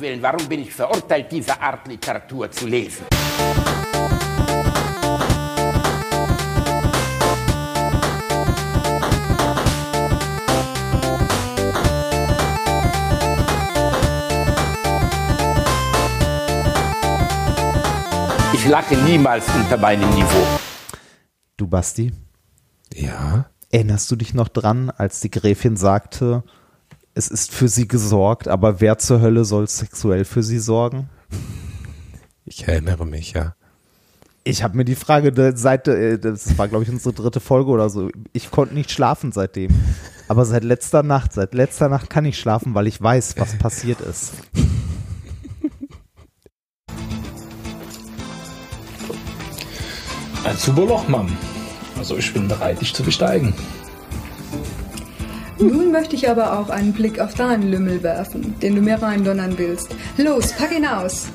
Willen, warum bin ich verurteilt, diese Art Literatur zu lesen? Ich lache niemals unter meinem Niveau. Du Basti, Ja. erinnerst du dich noch dran, als die Gräfin sagte, es ist für sie gesorgt, aber wer zur Hölle soll sexuell für sie sorgen? Ich erinnere mich, ja. Ich habe mir die Frage seit, äh, das war glaube ich unsere dritte Folge oder so, ich konnte nicht schlafen seitdem. Aber seit letzter Nacht, seit letzter Nacht kann ich schlafen, weil ich weiß, was passiert ist. Ein super Loch, Mann. Also ich bin bereit, dich zu besteigen. Nun möchte ich aber auch einen Blick auf deinen Lümmel werfen, den du mir reindonnern willst. Los, pack ihn aus.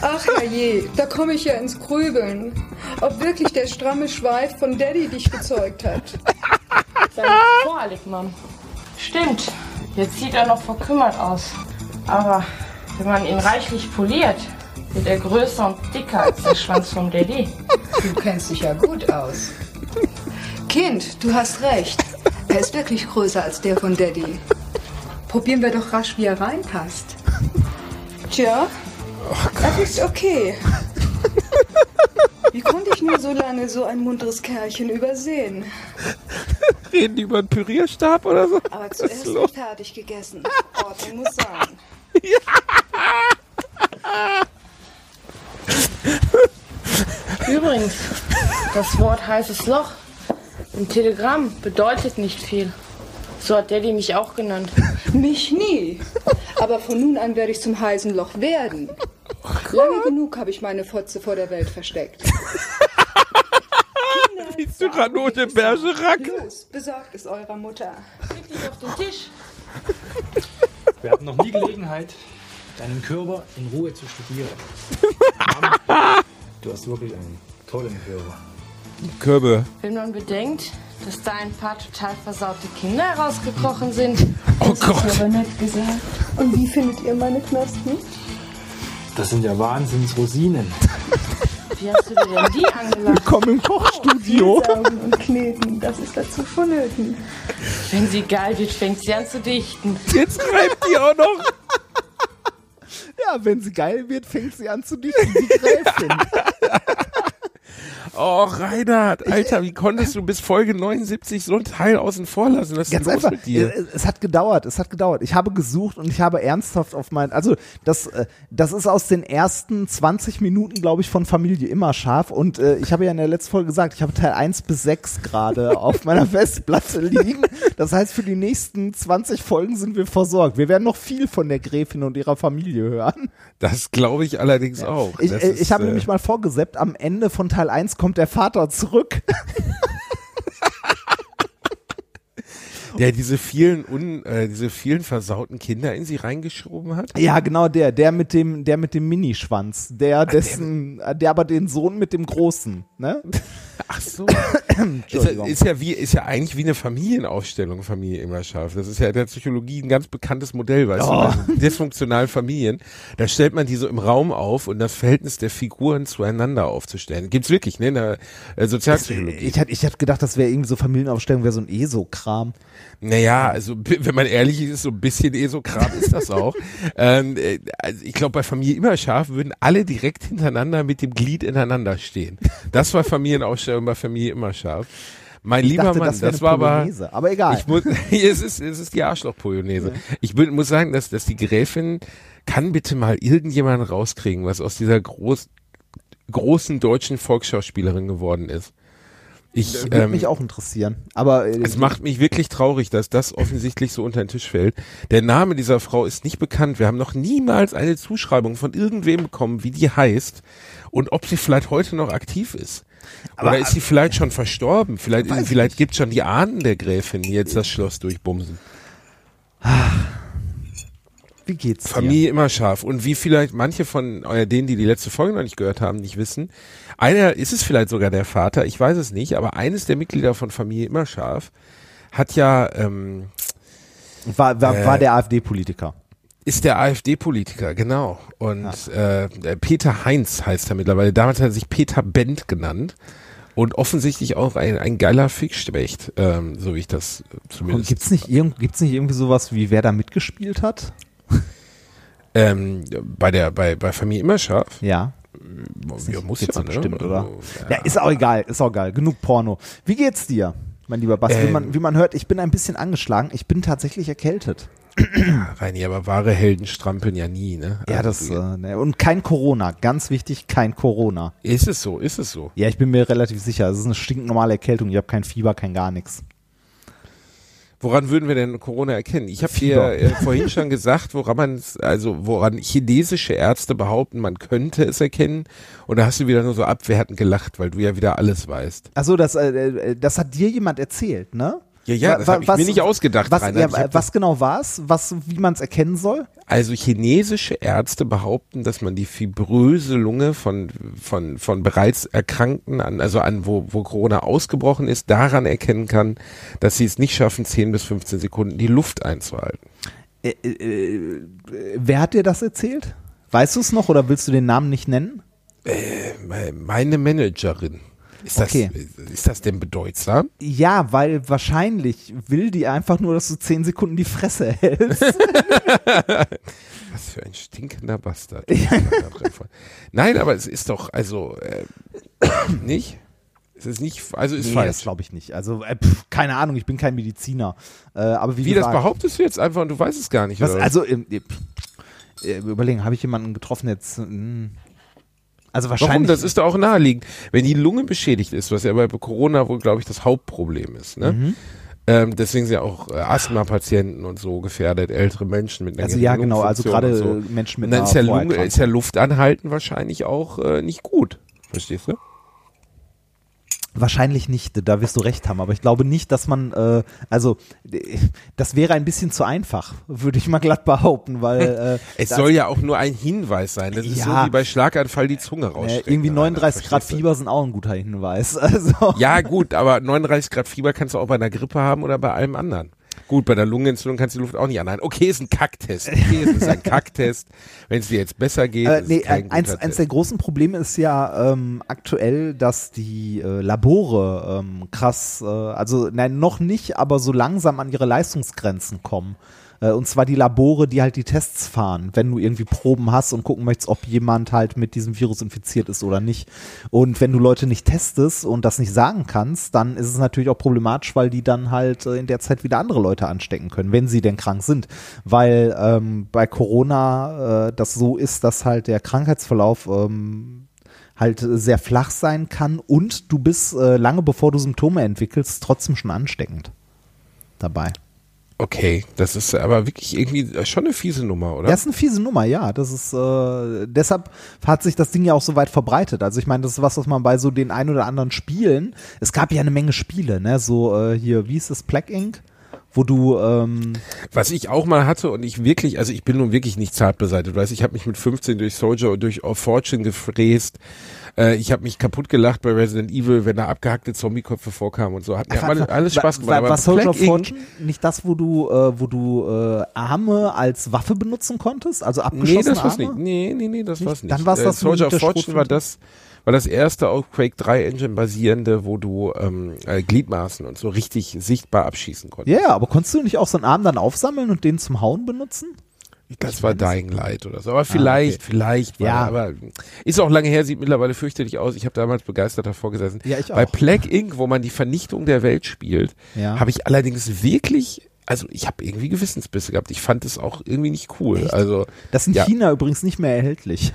Ach herrje, da komme ich ja ins Grübeln. Ob wirklich der stramme Schweif von Daddy dich gezeugt hat. Sein Vorlieb, Mom. Stimmt, jetzt sieht er noch verkümmert aus. Aber wenn man ihn reichlich poliert, wird er größer und dicker als der Schwanz vom Daddy. Du kennst dich ja gut aus. Kind, du hast recht. Er ist wirklich größer als der von Daddy. Probieren wir doch rasch, wie er reinpasst. Tja, das ist okay. Wie konnte ich nur so lange so ein munteres Kerlchen übersehen? Reden die über einen Pürierstab oder so? Aber zuerst wird fertig gegessen. Ordnung muss sein. Übrigens, das Wort heißes Loch im Telegramm bedeutet nicht viel. So hat Daddy mich auch genannt. Mich nie. Aber von nun an werde ich zum heißen Loch werden. Lange genug habe ich meine Fotze vor der Welt versteckt. Siehst du Granate Bergerac? Los, besorgt es eurer Mutter. Leg dich auf den Tisch. Wir hatten noch nie Gelegenheit, deinen Körper in Ruhe zu studieren. Mann, du hast wirklich einen tollen Körper. Körbe. Wenn man bedenkt, dass da ein paar total versaute Kinder herausgekrochen sind. Oh Gott. Aber nett gesagt. Und wie findet ihr meine Knospen? Das sind ja Wahnsinns-Rosinen. Wie hast du dir denn die angelacht? Willkommen im Kochstudio. Saugen und kneten, das ist dazu vonnöten. Wenn sie geil wird, fängt sie an zu dichten. Jetzt reibt die auch noch. Ja, wenn sie geil wird, fängt sie an zu dichten, die Gräfin. Oh, Reinhard, Alter, wie konntest du bis Folge 79 so ein Teil außen vor lassen? Was ist Ganz einfach. mit dir? Es, hat gedauert, es hat gedauert. Ich habe gesucht und ich habe ernsthaft auf mein, also das, äh, das ist aus den ersten 20 Minuten, glaube ich, von Familie immer scharf. Und äh, ich habe ja in der letzten Folge gesagt, ich habe Teil 1 bis 6 gerade auf meiner Festplatte liegen. Das heißt, für die nächsten 20 Folgen sind wir versorgt. Wir werden noch viel von der Gräfin und ihrer Familie hören. Das glaube ich allerdings auch. Ich, äh, ich habe äh, nämlich mal vorgeseppt, am Ende von Teil 1 kommt der Vater zurück. der diese vielen un, äh, diese vielen versauten Kinder in sie reingeschoben hat. Ja, genau der, der mit dem, der mit dem Minischwanz, der dessen, äh, der aber den Sohn mit dem großen, ne? Ach so. ist, ist ja wie ist ja eigentlich wie eine Familienaufstellung, Familie immer scharf. Das ist ja in der Psychologie ein ganz bekanntes Modell, weißt du, also dysfunktionalen Familien. Da stellt man die so im Raum auf und das Verhältnis der Figuren zueinander aufzustellen. Gibt's wirklich, ne, in der äh, Sozialpsychologie. Ich hatte, ich hatte gedacht, das wäre irgendwie so Familienaufstellung, wäre so ein ESO-Kram. Naja, also wenn man ehrlich ist, so ein bisschen ESO-Kram ist das auch. ähm, äh, also ich glaube, bei Familie immer scharf würden alle direkt hintereinander mit dem Glied ineinander stehen. Das war Familienausstellung bei Familie immer scharf. Mein Ich lieber dachte, Mann, das das, war aber. Aber egal. Ich muss, es ist, es ist die Arschloch-Polonaise. Ich bin, muss sagen, dass, dass die Gräfin kann bitte mal irgendjemanden rauskriegen, was aus dieser groß, großen deutschen Volksschauspielerin geworden ist. Ich, Würde ähm, mich auch interessieren. Aber äh, es macht mich wirklich traurig, dass das offensichtlich so unter den Tisch fällt. Der Name dieser Frau ist nicht bekannt. Wir haben noch niemals eine Zuschreibung von irgendwem bekommen, wie die heißt und ob sie vielleicht heute noch aktiv ist. Oder ist sie vielleicht schon verstorben? Vielleicht, vielleicht gibt's schon die Ahnen der Gräfin, die jetzt das Schloss durchbumsen. Wie geht's dir? Familie immer scharf. Und wie vielleicht manche von euer denen, die die letzte Folge noch nicht gehört haben, nicht wissen, einer ist es vielleicht sogar der Vater, ich weiß es nicht, aber eines der Mitglieder von Familie immer scharf hat ja ähm, War, war, war Äh, der AfD-Politiker. Ist der AfD-Politiker, genau. Und äh, der Peter Heinz heißt er mittlerweile. Damals hat er sich Peter Bent genannt. Und offensichtlich auch ein, ein geiler Fickspecht, ähm, so wie ich das äh, Und zumindest. gibt's nicht, irgend, gibt's nicht irgendwie sowas, wie wer da mitgespielt hat? Ähm, bei der, bei, bei Familie Immerscharf? Ja. Ja, muss Gibt's ja, ne? bestimmt, oder? Also, Ja, ist auch egal, ist auch geil. Genug Porno. Wie geht's dir, mein lieber Bas? wie, Ähm. man, wie man hört, ich bin ein bisschen angeschlagen. Ich bin tatsächlich erkältet. Reini, aber wahre Helden strampeln ja nie, ne? Ja, Also, das, äh, ne. und kein Corona. Ganz wichtig, kein Corona. Ist es so, ist es so. Ja, ich bin mir relativ sicher. Es ist eine stinknormale Erkältung. Ich habe kein Fieber, kein gar nichts. Woran würden wir denn Corona erkennen? Ich habe dir äh, vorhin schon gesagt, woran man also woran chinesische Ärzte behaupten, man könnte es erkennen. Und da hast du wieder nur so abwertend gelacht, weil du ja wieder alles weißt. Achso, das, äh, äh, das hat dir jemand erzählt, ne? Ja, ja, das habe ich mir nicht ausgedacht, Was, Rainer. ja, was genau war's? Was, wie man es erkennen soll? Also chinesische Ärzte behaupten, dass man die fibröse Lunge von, von, von bereits Erkrankten an, also an, wo, wo Corona ausgebrochen ist, daran erkennen kann, dass sie es nicht schaffen, 10 bis 15 Sekunden die Luft einzuhalten. Äh, äh, äh, wer hat dir das erzählt? Weißt du es noch oder willst du den Namen nicht nennen? Me- Meine Managerin. Ist das, Okay. ist das denn bedeutsam? Ja, weil wahrscheinlich will die einfach nur, dass du zehn Sekunden die Fresse hältst. Was für ein stinkender Bastard. Nein, aber es ist doch, also, äh, nicht? Es ist nicht, also ist nee, das falsch. glaube ich nicht. Also, äh, pf, keine Ahnung, ich bin kein Mediziner. Äh, aber wie, Wie, das gesagt, behauptest du jetzt einfach und du weißt es gar nicht, Was, oder? also, äh, pf, äh, überlegen, habe ich jemanden getroffen jetzt? hm. Also Warum? wahrscheinlich. Das ist doch auch naheliegend. Wenn die Lunge beschädigt ist, was ja bei Corona wohl, glaube ich, das Hauptproblem ist, ne? Mhm. Ähm, deswegen sind ja auch äh, Asthma-Patienten und so gefährdet, ältere Menschen mit einer also ja, genau, also gerade so. Menschen mit Und dann einer ist ja, Lunge, ist ja Luftanhalten wahrscheinlich auch äh, nicht gut. Verstehst du? Wahrscheinlich nicht, da wirst du recht haben, aber ich glaube nicht, dass man, äh, also äh, das wäre ein bisschen zu einfach, würde ich mal glatt behaupten, weil äh, Es soll ja auch nur ein Hinweis sein. Das ist Ja. so wie bei Schlaganfall die Zunge äh, rausstrecken. irgendwie 39 Grad? Fieber sind auch ein guter Hinweis. Also Ja, gut, aber 39 Grad Fieber kannst du auch bei einer Grippe haben oder bei allem anderen. Gut, bei der Lungenentzündung kannst du die Luft auch nicht anhalten. Okay, ist ein Kacktest. Okay, es ist ein Kacktest. Wenn es dir jetzt besser geht, Äh, nee, eins, eins der großen Probleme ist ja ähm, aktuell, dass die äh, Labore ähm, krass, äh, also nein, noch nicht, aber so langsam an ihre Leistungsgrenzen kommen. Äh, und zwar die Labore, die halt die Tests fahren, wenn du irgendwie Proben hast und gucken möchtest, ob jemand halt mit diesem Virus infiziert ist oder nicht. Und wenn du Leute nicht testest und das nicht sagen kannst, dann ist es natürlich auch problematisch, weil die dann halt äh, in der Zeit wieder andere Leute anstecken können, wenn sie denn krank sind. Weil ähm, bei Corona äh, das so ist, dass halt der Krankheitsverlauf ähm, halt sehr flach sein kann und du bist äh, lange bevor du Symptome entwickelst, trotzdem schon ansteckend dabei. Okay, das ist aber wirklich irgendwie schon eine fiese Nummer, oder? Das ist eine fiese Nummer, ja. Das ist äh, deshalb hat sich das Ding ja auch so weit verbreitet. Also ich meine, das ist was, was man bei so den ein oder anderen Spielen. Es gab ja eine Menge Spiele, ne? So äh, hier, wie ist es, Black Ink, wo du ähm, Was ich auch mal hatte und ich wirklich, also ich bin nun wirklich nicht zart beseitigt, weißt ich habe mich mit 15 durch Soldier und durch Fortune gefräst. Äh, ich habe mich kaputt gelacht bei Resident Evil, wenn da abgehackte Zombieköpfe vorkamen und so. Hat mir alles, alles Spaß gemacht. wa- aber War Soldier of. Fortune nicht das, wo du, äh, wo du äh, Arme als Waffe benutzen konntest? Also abgeschossene Nee, das war's nicht. Nee, nee, nee, das Nicht? war's nicht. Dann war's äh, das Soldier mit of Fortune war das, war das erste auf Quake 3 Engine basierende, wo du ähm, äh, Gliedmaßen und so richtig sichtbar abschießen konntest. Ja, aber konntest du nicht auch so einen Arm dann aufsammeln und den zum Hauen benutzen? Das war Dying Light oder so. Aber vielleicht, Ah, okay. vielleicht war Ja. aber ist auch lange her, sieht mittlerweile fürchterlich aus. Ich habe damals begeistert davor gesessen. Ja, ich Bei auch. Plague Inc., wo man die Vernichtung der Welt spielt, Ja. habe ich allerdings wirklich, also ich habe irgendwie Gewissensbisse gehabt. Ich fand es auch irgendwie nicht cool. Echt? Also Das ist in Ja. China übrigens nicht mehr erhältlich.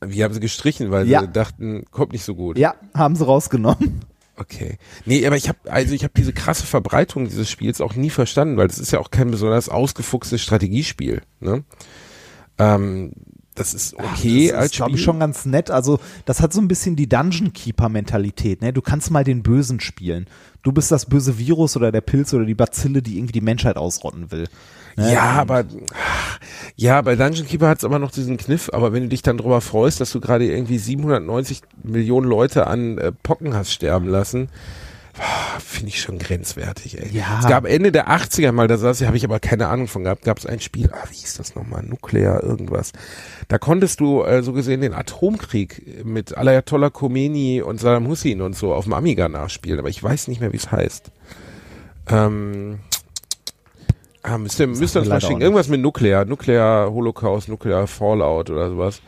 Wir haben sie gestrichen, weil Ja. sie dachten, kommt nicht so gut. Ja, haben sie rausgenommen. Okay. Nee, aber ich habe also ich habe diese krasse Verbreitung dieses Spiels auch nie verstanden, weil das ist ja auch kein besonders ausgefuchstes Strategiespiel, ne? Ähm, das ist okay das als ist, glaube Spiel. ich, schon ganz nett. Also, das hat so ein bisschen die Dungeon Keeper-Mentalität. Ne? Du kannst mal den Bösen spielen. Du bist das böse Virus oder der Pilz oder die Bazille, die irgendwie die Menschheit ausrotten will. Ne? Ja, aber ja, bei Dungeon Keeper hat es immer noch diesen Kniff, aber wenn du dich dann darüber freust, dass du gerade irgendwie 790 Millionen Leute an äh, Pocken hast sterben lassen, Finde ich schon grenzwertig, ey. Ja. Es gab Ende der 80er mal, da saß, habe ich aber keine Ahnung von gehabt, gab es ein Spiel, ah, wie hieß das nochmal, Nuklear irgendwas. Da konntest du äh, so gesehen den Atomkrieg mit Ayatollah Khomeini und Saddam Hussein und so auf dem Amiga nachspielen, aber ich weiß nicht mehr, wie es heißt. Ähm, ah, müsst ihr, müsst ihr uns mal schicken. Irgendwas mit Nuklear, Nuklear Holocaust, Nuklear Fallout oder sowas.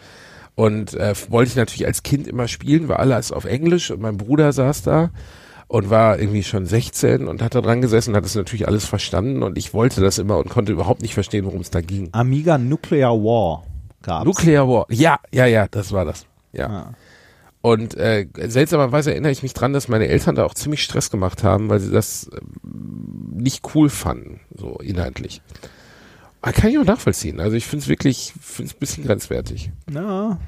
Und äh, wollte ich natürlich als Kind immer spielen, war alles auf Englisch und mein Bruder saß da und war irgendwie schon 16 und hat da dran gesessen, hat es natürlich alles verstanden und ich wollte das immer und konnte überhaupt nicht verstehen, worum es da ging. Amiga Nuclear War gab's. Nuclear War. Ja, ja, ja, das war das. Ja. Ah. Und äh, seltsamerweise erinnere ich mich dran, dass meine Eltern da auch ziemlich Stress gemacht haben, weil sie das ähm, nicht cool fanden, so inhaltlich. Aber kann ich auch nachvollziehen. Also ich finde es wirklich, finde es ein bisschen grenzwertig. Ja.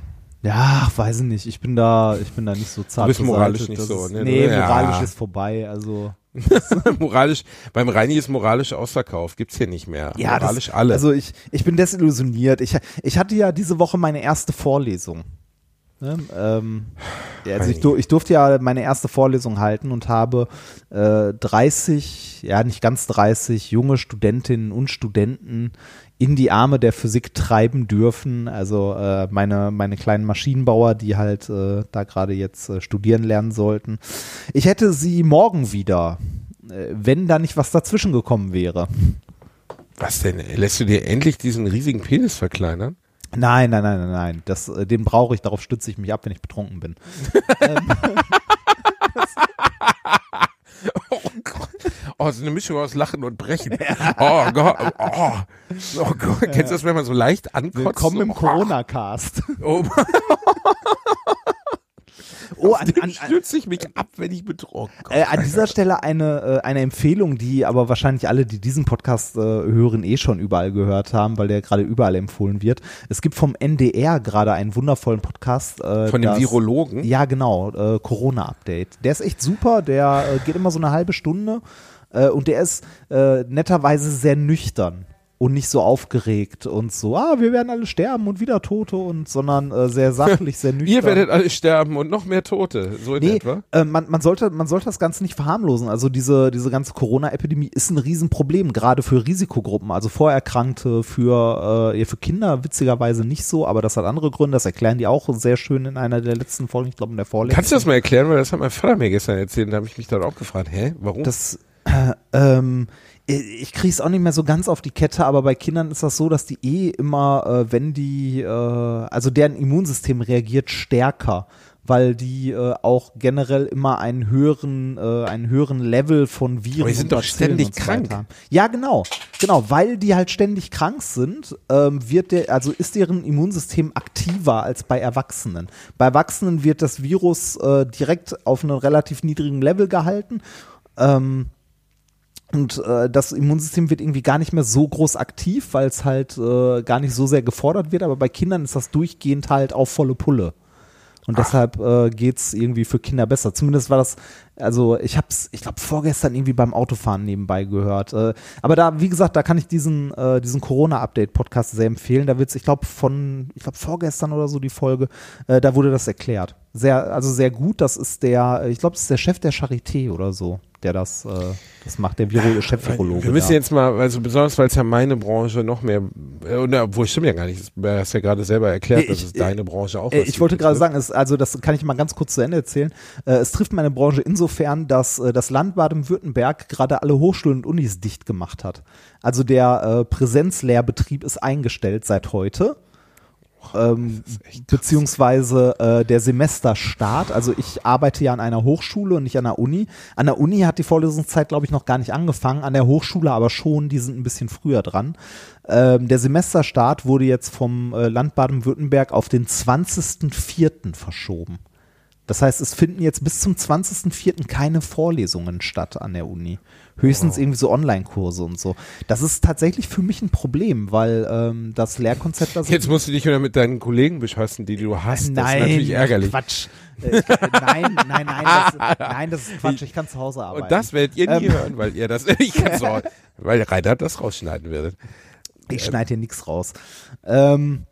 Ja, weiß ich nicht. Ich bin da, ich bin da nicht so zart. Du bist moralisch nicht so, ne? Nee, Ja. moralisch ist vorbei. Also moralisch, beim Reini ist moralisch ausverkauft, gibt's hier nicht mehr. ja, moralisch das, alle. Also ich, ich bin desillusioniert. Ich, ich hatte ja diese Woche meine erste Vorlesung. Ne? Ähm, ja, also ich, dur- ich durfte ja meine erste Vorlesung halten und habe äh, 30, ja nicht ganz 30 junge Studentinnen und Studenten in die Arme der Physik treiben dürfen. Also äh, meine, meine kleinen Maschinenbauer, die halt äh, da gerade jetzt äh, studieren lernen sollten. Ich hätte sie morgen wieder, äh, wenn da nicht was dazwischen gekommen wäre. Was denn? Lässt du dir endlich diesen riesigen Penis verkleinern? Nein, nein, nein, nein, nein. Das, äh, den brauche ich, darauf stütze ich mich ab, wenn ich betrunken bin. Oh Gott. Oh, so eine Mischung aus Lachen und Brechen. Oh Gott. Oh, oh Gott. Kennst du das, wenn man so leicht ankotzt? Willkommen im So, Corona-Cast. Oh, Oh, an, dem an, stütze ich mich ab, wenn ich betrunken bin. äh, an dieser Stelle eine, äh, eine Empfehlung, die aber wahrscheinlich alle, die diesen Podcast äh, hören, eh schon überall gehört haben, weil der gerade überall empfohlen wird. Es gibt vom NDR gerade einen wundervollen Podcast. Äh, Von dem das- Virologen? Ja, genau, äh, Corona-Update. Der ist echt super, der äh, geht immer so eine halbe Stunde äh, und der ist äh, netterweise sehr nüchtern und nicht so aufgeregt und so, ah, wir werden alle sterben und wieder Tote und, sondern äh, sehr sachlich, sehr nüchtern. Ihr werdet alle sterben und noch mehr Tote. So in Nee, etwa. äh, man, man, sollte, man sollte das Ganze nicht verharmlosen. Also diese, diese ganze Corona-Epidemie ist ein Riesenproblem, gerade für Risikogruppen, also Vorerkrankte, für, äh, ja, für Kinder witzigerweise nicht so, aber das hat andere Gründe, das erklären die auch sehr schön in einer der letzten Folgen, ich glaube in der vorletzten. Kannst du das mal erklären? Weil das hat mein Vater mir gestern erzählt. Da habe ich mich dann auch gefragt, hä, warum? Das, äh, ähm, ich krieg's auch nicht mehr so ganz auf die Kette, aber bei Kindern ist das so, dass die eh immer, äh, wenn die, äh, also deren Immunsystem reagiert stärker, weil die äh, auch generell immer einen höheren, äh, einen höheren Level von Viren Aber die sind doch ständig so krank. haben. Ja, genau, genau, weil die halt ständig krank sind, ähm, wird der, also ist deren Immunsystem aktiver als bei Erwachsenen. Bei Erwachsenen wird das Virus äh, direkt auf einem relativ niedrigen Level gehalten. Ähm, und äh, das Immunsystem wird irgendwie gar nicht mehr so groß aktiv, weil es halt äh, gar nicht so sehr gefordert wird. Aber bei Kindern ist das durchgehend halt auf volle Pulle. Und deshalb äh, geht's irgendwie für Kinder besser. Zumindest war das, also ich hab's, ich glaube, vorgestern irgendwie beim Autofahren nebenbei gehört. Äh, aber da, wie gesagt, da kann ich diesen, äh, diesen Corona-Update-Podcast sehr empfehlen. Da wird's, ich glaube, von, ich glaube, vorgestern oder so die Folge, äh, da wurde das erklärt. Sehr, also sehr gut. Das ist der, ich glaube, das ist der Chef der Charité oder so, der das, das macht, der Viro Chef-Virologe. Wir müssen da. jetzt mal, also besonders weil es ja meine Branche noch mehr, äh, obwohl stimmt ja gar nicht, du hast ja gerade selber erklärt, Nee, dass es deine Branche auch was Ich wollte gerade betrifft. sagen, es, also das kann ich mal ganz kurz zu Ende erzählen. Äh, es trifft meine Branche insofern, dass äh, das Land Baden-Württemberg gerade alle Hochschulen und Unis dicht gemacht hat. Also der äh, Präsenzlehrbetrieb ist eingestellt seit heute. Ähm, beziehungsweise äh, der Semesterstart. Also ich arbeite ja an einer Hochschule und nicht an der Uni. An der Uni hat die Vorlesungszeit, glaube ich, noch gar nicht angefangen. An der Hochschule aber schon, die sind ein bisschen früher dran. Ähm, der Semesterstart wurde jetzt vom äh, Land Baden-Württemberg auf den 20.04. verschoben. Das heißt, es finden jetzt bis zum 20.04. keine Vorlesungen statt an der Uni. Höchstens irgendwie so Online-Kurse und so. Das ist tatsächlich für mich ein Problem, weil ähm, das Lehrkonzept das Jetzt musst du dich wieder mit deinen Kollegen beschassen, die du hast. Nein, das ist natürlich ärgerlich. Quatsch. Äh, nein, nein, nein, das, nein, das ist Quatsch. Ich kann zu Hause arbeiten. Und das werdet ihr nie Ähm. hören, weil ihr das, ich kann's auch, weil Reinhard das rausschneiden wird. Ich schneide hier nichts raus. Ähm,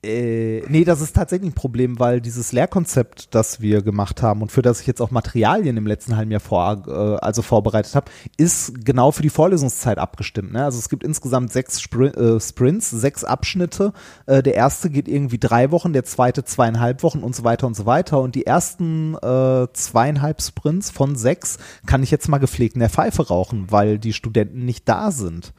Äh, nee, das ist tatsächlich ein Problem, weil dieses Lehrkonzept, das wir gemacht haben und für das ich jetzt auch Materialien im letzten halben Jahr vor, äh, also vorbereitet habe, ist genau für die Vorlesungszeit abgestimmt. Ne? Also es gibt insgesamt sechs Spr äh, Sprints, sechs Abschnitte. Äh, der erste geht irgendwie drei Wochen, der zweite zweieinhalb Wochen und so weiter und so weiter. Und die ersten äh, zweieinhalb Sprints von sechs kann ich jetzt mal gepflegt in der Pfeife rauchen, weil die Studenten nicht da sind.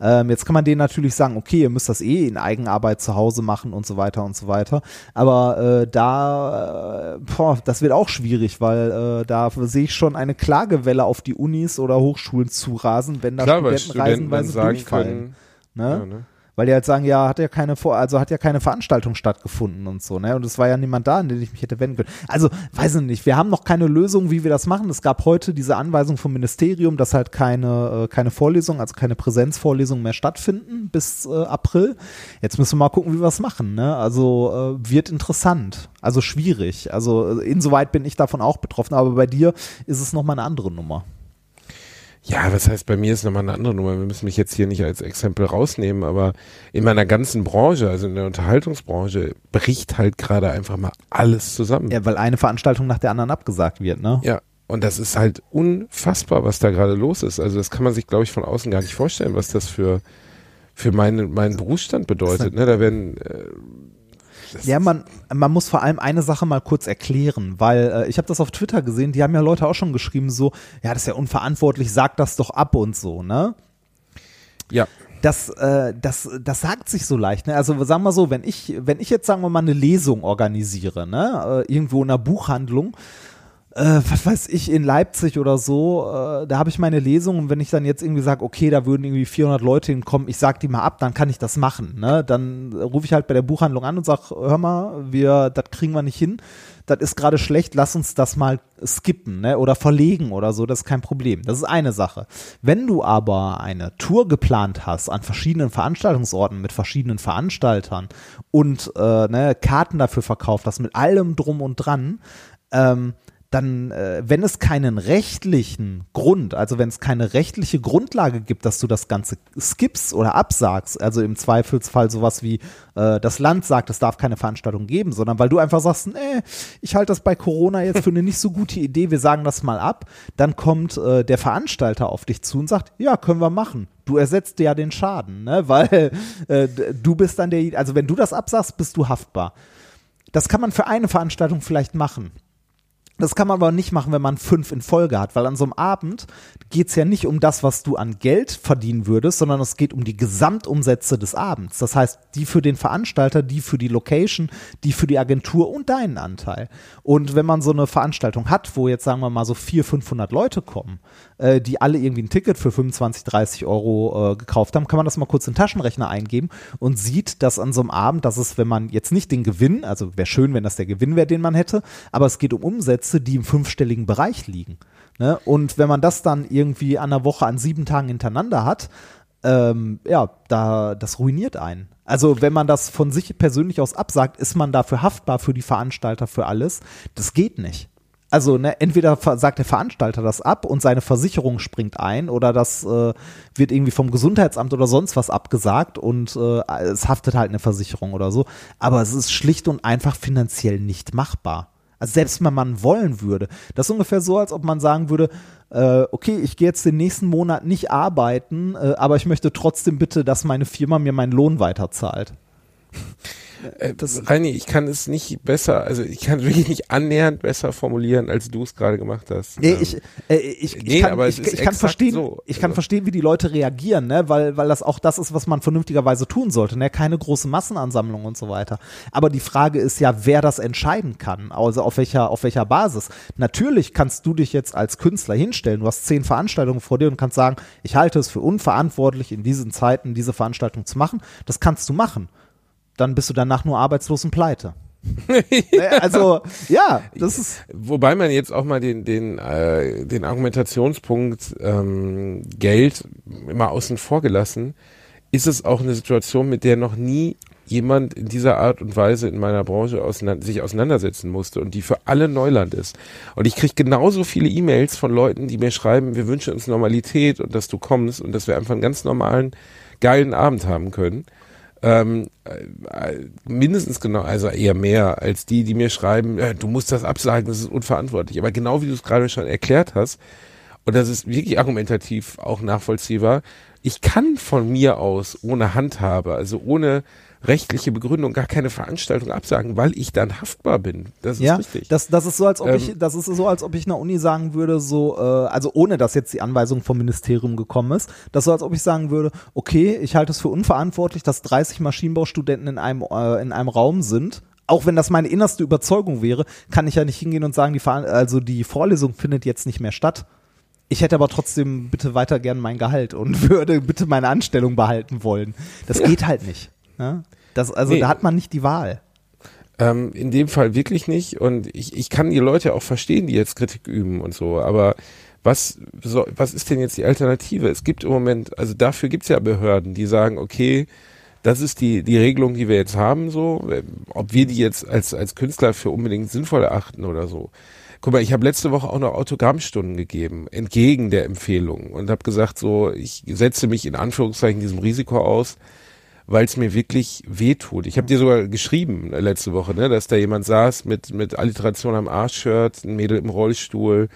Ähm, jetzt kann man denen natürlich sagen, okay, ihr müsst das eh in Eigenarbeit zu Hause machen und so weiter und so weiter. Aber äh, da, äh, boah, das wird auch schwierig, weil äh, da sehe ich schon eine Klagewelle auf die Unis oder Hochschulen zurasen, wenn da Klar, Studenten Studenten reisenweise durchfallen. können, Ne? ja, ne? Weil die halt sagen, ja, hat ja keine Vor also hat ja keine Veranstaltung stattgefunden und so, ne? Und es war ja niemand da, an den ich mich hätte wenden können. Also, weiß ich nicht, wir haben noch keine Lösung, wie wir das machen. Es gab heute diese Anweisung vom Ministerium, dass halt keine, äh, keine Vorlesungen, also keine Präsenzvorlesungen mehr stattfinden bis äh, April. Jetzt müssen wir mal gucken, wie wir es machen, ne? Also äh, wird interessant, also schwierig. Also äh, insoweit bin ich davon auch betroffen, aber bei dir ist es nochmal eine andere Nummer. Ja, was heißt, bei mir ist nochmal eine andere Nummer. Wir müssen mich jetzt hier nicht als Exempel rausnehmen, aber in meiner ganzen Branche, also in der Unterhaltungsbranche, bricht halt gerade einfach mal alles zusammen. Ja, weil eine Veranstaltung nach der anderen abgesagt wird, ne? Ja, und das ist halt unfassbar, was da gerade los ist. Also das kann man sich, glaube ich, von außen gar nicht vorstellen, was das für, für meine, meinen Berufsstand bedeutet. Ne? Da werden äh, Ja, man, man muss vor allem eine Sache mal kurz erklären, weil äh, ich habe das auf Twitter gesehen, die haben ja Leute auch schon geschrieben, so, ja, das ist ja unverantwortlich, sag das doch ab und so, ne? ja, Das, äh, das, das sagt sich so leicht, ne? Also sagen wir so, wenn ich, wenn ich jetzt sagen wir mal eine Lesung organisiere, ne, äh, irgendwo in einer Buchhandlung, äh, was weiß ich, in Leipzig oder so, äh, da habe ich meine Lesung und wenn ich dann jetzt irgendwie sage, okay, da würden irgendwie 400 Leute hinkommen, ich sag die mal ab, dann kann ich das machen, ne? Dann rufe ich halt bei der Buchhandlung an und sag, hör mal, wir, das kriegen wir nicht hin, das ist gerade schlecht, lass uns das mal skippen, ne? Oder verlegen oder so, das ist kein Problem. Das ist eine Sache. Wenn du aber eine Tour geplant hast an verschiedenen Veranstaltungsorten mit verschiedenen Veranstaltern und äh, ne, Karten dafür verkauft hast, mit allem drum und dran, ähm, dann, äh, wenn es keinen rechtlichen Grund, also wenn es keine rechtliche Grundlage gibt, dass du das Ganze skippst oder absagst, also im Zweifelsfall sowas wie äh, das Land sagt, es darf keine Veranstaltung geben, sondern weil du einfach sagst, nee, ich halte das bei Corona jetzt für eine nicht so gute Idee, wir sagen das mal ab, dann kommt äh, der Veranstalter auf dich zu und sagt, ja, können wir machen. Du ersetzt ja den Schaden, ne? weil äh, du bist dann der, also wenn du das absagst, bist du haftbar. Das kann man für eine Veranstaltung vielleicht machen. Das kann man aber nicht machen, wenn man fünf in Folge hat, weil an so einem Abend geht's ja nicht um das, was du an Geld verdienen würdest, sondern es geht um die Gesamtumsätze des Abends. Das heißt, die für den Veranstalter, die für die Location, die für die Agentur und deinen Anteil. Und wenn man so eine Veranstaltung hat, wo jetzt sagen wir mal so 400, 500 Leute kommen, äh, die alle irgendwie ein Ticket für 25, 30 Euro äh, gekauft haben, kann man das mal kurz in den Taschenrechner eingeben und sieht, dass an so einem Abend, dass es, wenn man jetzt nicht den Gewinn, also wäre schön, wenn das der Gewinn wäre, den man hätte, aber es geht um Umsätze, die im fünfstelligen Bereich liegen. Ne? Und wenn man das dann irgendwie an der Woche an sieben Tagen hintereinander hat, ähm, ja, da, das ruiniert einen. Also wenn man das von sich persönlich aus absagt, ist man dafür haftbar für die Veranstalter für alles. Das geht nicht. Also ne, entweder sagt der Veranstalter das ab und seine Versicherung springt ein oder das äh, wird irgendwie vom Gesundheitsamt oder sonst was abgesagt und äh, es haftet halt eine Versicherung oder so. Aber es ist schlicht und einfach finanziell nicht machbar. Also selbst wenn man wollen würde. Das ist ungefähr so, als ob man sagen würde, äh, okay, ich gehe jetzt den nächsten Monat nicht arbeiten, äh, aber ich möchte trotzdem bitte, dass meine Firma mir meinen Lohn weiterzahlt. Äh, Reini, ich kann es nicht besser, also ich kann es wirklich nicht annähernd besser formulieren, als du es gerade gemacht hast. Nee, Ähm, ich, äh, ich, ich nee, kann, aber es ich, ich kann verstehen, so. ich kann Also- verstehen, wie die Leute reagieren, ne, weil, weil das auch das ist, was man vernünftigerweise tun sollte, ne, keine große Massenansammlung und so weiter. Aber die Frage ist ja, wer das entscheiden kann, also auf welcher, auf welcher Basis. Natürlich kannst du dich jetzt als Künstler hinstellen, du hast zehn Veranstaltungen vor dir und kannst sagen, ich halte es für unverantwortlich, in diesen Zeiten diese Veranstaltung zu machen. Das kannst du machen. Dann bist du danach nur arbeitslos und pleite. Ne, also, ja, das ist, Wobei man jetzt auch mal den, den, äh, den Argumentationspunkt ähm, Geld immer außen vor gelassen, ist es auch eine Situation, mit der noch nie jemand in dieser Art und Weise in meiner Branche auseinander, sich auseinandersetzen musste und die für alle Neuland ist. Und ich kriege genauso viele E-Mails von Leuten, die mir schreiben, wir wünschen uns Normalität und dass du kommst und dass wir einfach einen ganz normalen, geilen Abend haben können. Ähm, äh, mindestens genau, also eher mehr als die, die mir schreiben, äh, du musst das absagen, das ist unverantwortlich. Aber genau wie du es gerade schon erklärt hast, und das ist wirklich argumentativ auch nachvollziehbar, ich kann von mir aus ohne Handhabe, also ohne rechtliche Begründung gar keine Veranstaltung absagen, weil ich dann haftbar bin. Das ist ja, richtig. Das, das ist so, als ob Ähm, ich, das ist so, als ob ich einer Uni sagen würde, so, äh, also ohne dass jetzt die Anweisung vom Ministerium gekommen ist, das ist so, als ob ich sagen würde, okay, ich halte es für unverantwortlich, dass 30 Maschinenbaustudenten in einem, äh, in einem Raum sind. Auch wenn das meine innerste Überzeugung wäre, kann ich ja nicht hingehen und sagen, die, Veran- also die Vorlesung findet jetzt nicht mehr statt. Ich hätte aber trotzdem bitte weiter gern mein Gehalt und würde bitte meine Anstellung behalten wollen. Das geht halt nicht. Ne? Das, also Nee. da hat man nicht die Wahl. Ähm, in dem Fall wirklich nicht. Und ich, ich kann die Leute auch verstehen, die jetzt Kritik üben und so. Aber was, so, was ist denn jetzt die Alternative? Es gibt im Moment, also dafür gibt es ja Behörden, die sagen, okay, das ist die, die Regelung, die wir jetzt haben, so. Ob wir die jetzt als, als Künstler für unbedingt sinnvoll erachten oder so. Guck mal, ich habe letzte Woche auch noch Autogrammstunden gegeben, entgegen der Empfehlung und habe gesagt, so, ich setze mich in Anführungszeichen diesem Risiko aus, weil es mir wirklich wehtut. Ich habe dir sogar geschrieben äh, letzte Woche, ne, dass da jemand saß mit mit Alliteration am Arsch-Shirt, ein Mädel im Rollstuhl,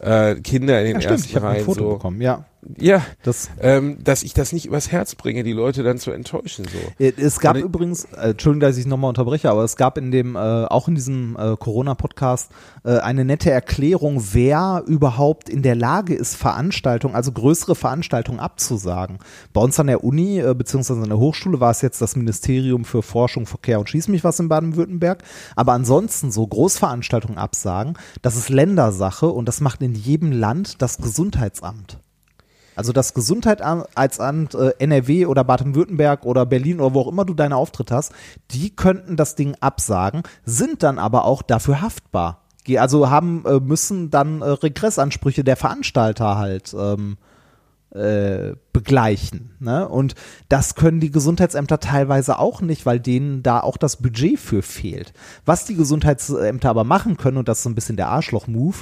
äh, Kinder in den Ja, stimmt, ersten ich habe ein Reihen. Foto so. bekommen, ja. Ja, Das ähm, dass ich das nicht übers Herz bringe, die Leute dann zu enttäuschen. So. Es gab ich- übrigens, äh, Entschuldigung, dass ich nochmal unterbreche, aber es gab in dem, äh, auch in diesem äh, Corona-Podcast äh, eine nette Erklärung, wer überhaupt in der Lage ist, Veranstaltungen, also größere Veranstaltungen abzusagen. Bei uns an der Uni, äh, beziehungsweise an der Hochschule war es jetzt das Ministerium für Forschung, Verkehr und Schieß mich was in Baden-Württemberg. Aber ansonsten so Großveranstaltungen absagen, das ist Ländersache und das macht in jedem Land das Gesundheitsamt. Also das Gesundheitsamt äh, NRW oder Baden-Württemberg oder Berlin oder wo auch immer du deinen Auftritt hast, die könnten das Ding absagen, sind dann aber auch dafür haftbar. Also haben äh, müssen dann äh, Regressansprüche der Veranstalter halt ähm, äh, begleichen. Ne? Und das können die Gesundheitsämter teilweise auch nicht, weil denen da auch das Budget für fehlt. Was die Gesundheitsämter aber machen können, und das ist so ein bisschen der Arschloch-Move,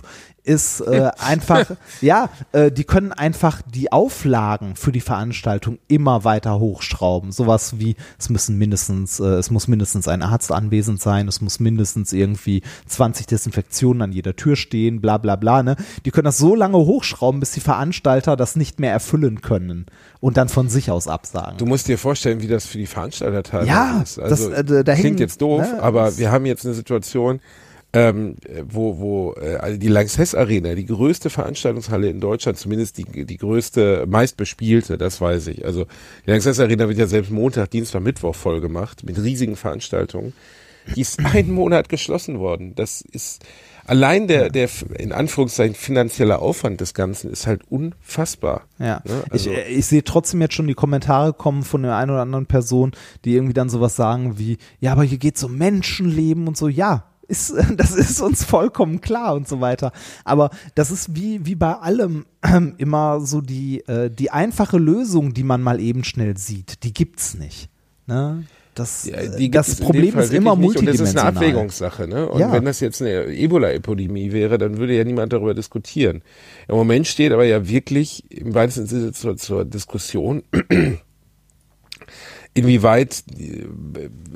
ist äh, einfach, ja, äh, die können einfach die Auflagen für die Veranstaltung immer weiter hochschrauben. Sowas wie, es müssen mindestens, äh, es muss mindestens ein Arzt anwesend sein, es muss mindestens irgendwie 20 Desinfektionen an jeder Tür stehen, bla bla bla. Ne? Die können das so lange hochschrauben, bis die Veranstalter das nicht mehr erfüllen können und dann von sich aus absagen. Du musst dir vorstellen, wie das für die Veranstalter teilweise Ja, ist. Also, das, äh, da hängen- klingt jetzt doof, ne, aber wir haben jetzt eine Situation, ähm, wo, wo äh, also die Lanxess Arena, die größte Veranstaltungshalle in Deutschland, zumindest die, die größte, meistbespielte, das weiß ich. Also die Lanxess Arena wird ja selbst Montag, Dienstag, Mittwoch voll gemacht mit riesigen Veranstaltungen. Die ist einen Monat geschlossen worden. Das ist allein der, der in Anführungszeichen finanzielle Aufwand des Ganzen ist halt unfassbar. Ja, Ne? ich, Also- äh, ich sehe trotzdem jetzt schon die Kommentare kommen von der einen oder anderen Person, die irgendwie dann sowas sagen wie, ja, aber hier geht's um Menschenleben und so, ja. Ist, das ist uns vollkommen klar und so weiter. Aber das ist wie, wie bei allem immer so die, äh, die einfache Lösung, die man mal eben schnell sieht, die gibt's nicht. Ne? Das, Ja, äh, die das Problem ist immer nicht. Und das ist eine multidimensional. Abwägungssache. Ne? Und Ja. wenn das jetzt eine Ebola-Epidemie wäre, dann würde ja niemand darüber diskutieren. Im Moment steht aber ja wirklich im weitesten Sinne zur, zur Diskussion, inwieweit, äh,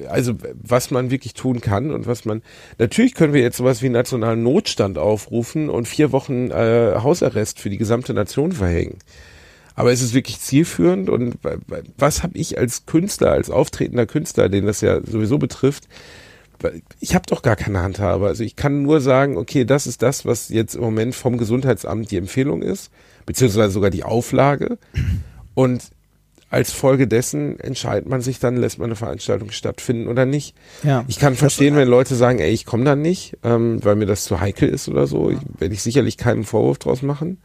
also was man wirklich tun kann und was man, natürlich können wir jetzt sowas wie einen nationalen Notstand aufrufen und vier Wochen äh, Hausarrest für die gesamte Nation verhängen. Aber ist es wirklich zielführend und was habe ich als Künstler, als auftretender Künstler, den das ja sowieso betrifft, ich habe doch gar keine Handhabe. Also ich kann nur sagen, okay, das ist das, was jetzt im Moment vom Gesundheitsamt die Empfehlung ist, beziehungsweise sogar die Auflage. Und als Folge dessen entscheidet man sich dann, lässt man eine Veranstaltung stattfinden oder nicht. Ja. Ich kann verstehen, wenn Leute sagen, ey, ich komme dann nicht, ähm, weil mir das zu heikel ist oder so. Ich, werde ich sicherlich keinen Vorwurf draus machen.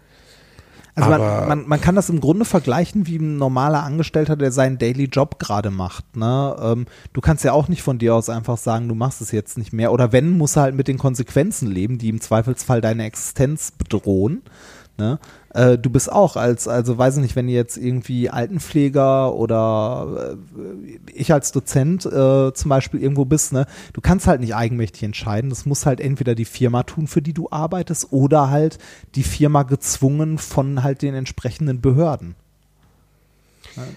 Also man, man, man kann das im Grunde vergleichen wie ein normaler Angestellter, der seinen Daily Job gerade macht. Ne? Ähm, du kannst ja auch nicht von dir aus einfach sagen, du machst es jetzt nicht mehr. Oder wenn, musst du halt mit den Konsequenzen leben, die im Zweifelsfall deine Existenz bedrohen. Ne? Äh, du bist auch als, also weiß ich nicht, wenn ihr jetzt irgendwie Altenpfleger oder äh, ich als Dozent äh, zum Beispiel irgendwo bist, ne, du kannst halt nicht eigenmächtig entscheiden. Das muss halt entweder die Firma tun, für die du arbeitest, oder halt die Firma gezwungen von halt den entsprechenden Behörden.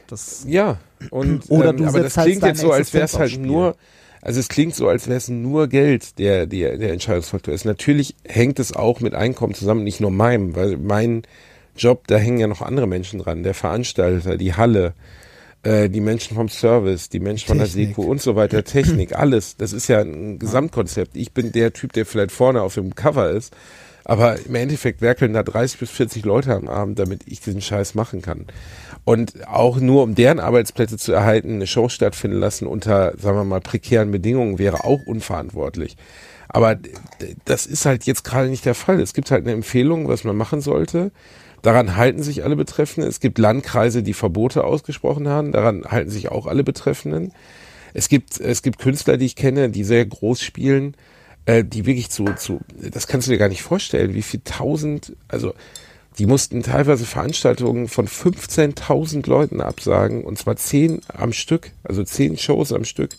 Das, Ja, und Oder ähm, du aber das halt klingt jetzt deine so, als wäre es halt nur, also es klingt so, als wäre es nur Geld, der, der, der Entscheidungsfaktor ist. Natürlich hängt es auch mit Einkommen zusammen, nicht nur meinem, weil mein Job, da hängen ja noch andere Menschen dran, der Veranstalter, die Halle, äh, die Menschen vom Service, die Menschen von der Technik. Seko und so weiter, Technik, alles. Das ist ja ein Gesamtkonzept. Ich bin der Typ, der vielleicht vorne auf dem Cover ist, aber im Endeffekt werkeln da 30 bis 40 Leute am Abend, damit ich diesen Scheiß machen kann. Und auch nur um deren Arbeitsplätze zu erhalten, eine Show stattfinden lassen unter, sagen wir mal, prekären Bedingungen wäre auch unverantwortlich. Aber das ist halt jetzt gerade nicht der Fall. Es gibt halt eine Empfehlung, was man machen sollte. Daran halten sich alle Betreffenden. Es gibt Landkreise, die Verbote ausgesprochen haben. Daran halten sich auch alle Betreffenden. Es gibt, es gibt Künstler, die ich kenne, die sehr groß spielen, äh, die wirklich zu, zu, das kannst du dir gar nicht vorstellen, wie viel tausend, also die mussten teilweise Veranstaltungen von 15.000 Leuten absagen und zwar zehn am Stück, also zehn Shows am Stück.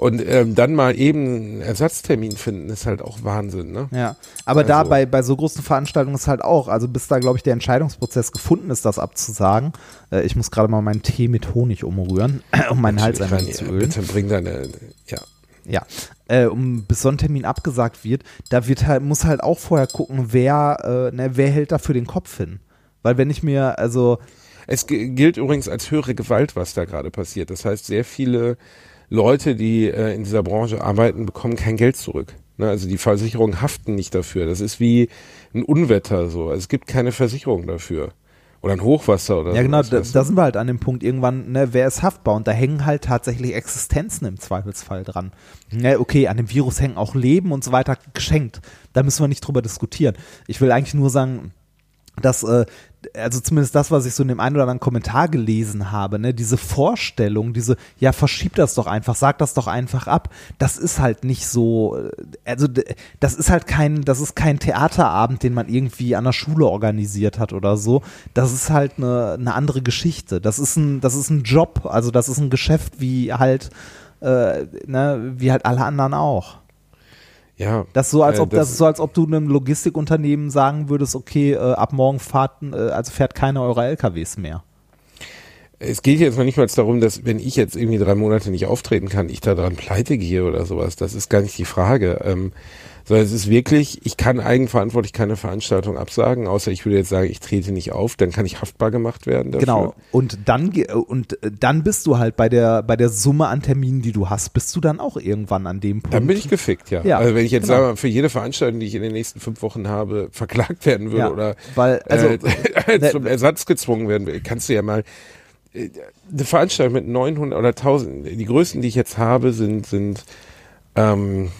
Und ähm, dann mal eben einen Ersatztermin finden, ist halt auch Wahnsinn, ne? Ja, aber da Also- bei, bei so großen Veranstaltungen ist halt auch, also bis da, glaube ich, der Entscheidungsprozess gefunden ist, das abzusagen. Äh, ich muss gerade mal meinen Tee mit Honig umrühren, um meinen Hals ein Ich meine, wenig zu ölen. Bitte bring deine, ja. Ja, äh, um bis so ein Termin abgesagt wird, da wird halt, muss halt auch vorher gucken, wer, äh, ne, wer hält dafür den Kopf hin. Weil wenn ich mir, also, Es gi- gilt übrigens als höhere Gewalt, was da gerade passiert. Das heißt, sehr viele Leute, die äh, in dieser Branche arbeiten, bekommen kein Geld zurück. Ne? Also die Versicherungen haften nicht dafür. Das ist wie ein Unwetter so. Also es gibt keine Versicherung dafür. Oder ein Hochwasser oder ja genau, da, da sind wir halt an dem Punkt irgendwann, ne, wer ist haftbar? Und da hängen halt tatsächlich Existenzen im Zweifelsfall dran. Ne, okay, an dem Virus hängen auch Leben und so weiter geschenkt. Da müssen wir nicht drüber diskutieren. Ich will eigentlich nur sagen, dass, äh, also zumindest das, was ich so in dem einen oder anderen Kommentar gelesen habe, ne, diese Vorstellung, diese, ja, verschieb das doch einfach, sag das doch einfach ab, das ist halt nicht so, äh, also das ist halt kein, das ist kein Theaterabend, den man irgendwie an der Schule organisiert hat oder so. Das ist halt eine, eine andere Geschichte. Das ist ein, das ist ein Job, also das ist ein Geschäft wie halt, äh, ne, wie halt alle anderen auch. Ja, Das ist so, als äh, ob das, ist so, als ob du einem Logistikunternehmen sagen würdest, okay, äh, ab morgen fahrten, äh, also fährt keiner eurer LKWs mehr. Es geht jetzt noch nicht mal darum, dass wenn ich jetzt irgendwie drei Monate nicht auftreten kann, ich da dran pleite gehe oder sowas. Das ist gar nicht die Frage. Ähm, sondern es ist wirklich, ich kann eigenverantwortlich keine Veranstaltung absagen, außer ich würde jetzt sagen, ich trete nicht auf, dann kann ich haftbar gemacht werden dafür. Genau. Und dann und äh, dann bist du halt bei der bei der Summe an Terminen, die du hast, bist du dann auch irgendwann an dem Punkt. Dann bin ich gefickt, ja. Ja, also wenn ich jetzt genau. sage, für jede Veranstaltung, die ich in den nächsten fünf Wochen habe, verklagt werden würde Ja, oder weil also äh, zum Ersatz gezwungen werden will, kannst du ja mal äh, eine Veranstaltung mit 900 oder 1000, die größten, die ich jetzt habe, sind sind ähm,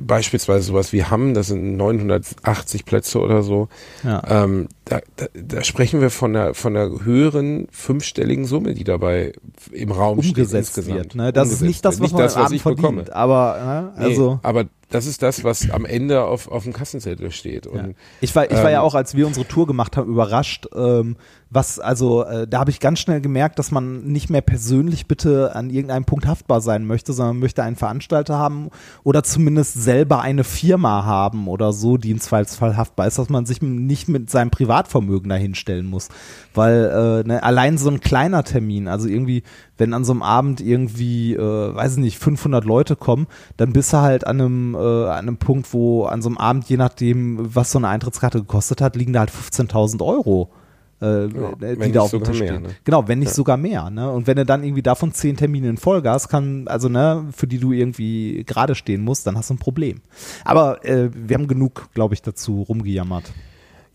beispielsweise sowas wie Hamm, das sind 980 Plätze oder so. ja. Ähm, da, da, da sprechen wir von einer, von einer höheren fünfstelligen Summe, die dabei im Raum umgesetzt steht wird. Ne? Das ist Umgesetzt nicht das, was man das, Abend ich bekomme. verdient. Aber ne? Nee, also aber das ist das, was am Ende auf, auf dem Kassenzettel steht. Und Ja. Ich war, ich war ja ähm, auch, als wir unsere Tour gemacht haben, überrascht. Ähm, was, also, äh, da habe ich ganz schnell gemerkt, dass man nicht mehr persönlich bitte an irgendeinem Punkt haftbar sein möchte, sondern möchte einen Veranstalter haben oder zumindest selber eine Firma haben oder so, die im Zweifelsfall haftbar ist, dass man sich nicht mit seinem Privatvermögen dahinstellen muss. Weil äh, ne, allein so ein kleiner Termin, also irgendwie, wenn an so einem Abend irgendwie, äh, weiß ich nicht, 500 Leute kommen, dann bist du halt an einem, äh, an einem Punkt, wo an so einem Abend, je nachdem, was so eine Eintrittskarte gekostet hat, liegen da halt 15.000 Euro. Äh, die wenn da nicht auf dem Tisch stehen. ne? Genau, wenn nicht sogar mehr. Ne? Und wenn du dann irgendwie davon zehn Termine in Folge hast, kann, also ne, für die du irgendwie gerade stehen musst, dann hast du ein Problem. Aber äh, wir haben genug, glaube ich, dazu rumgejammert.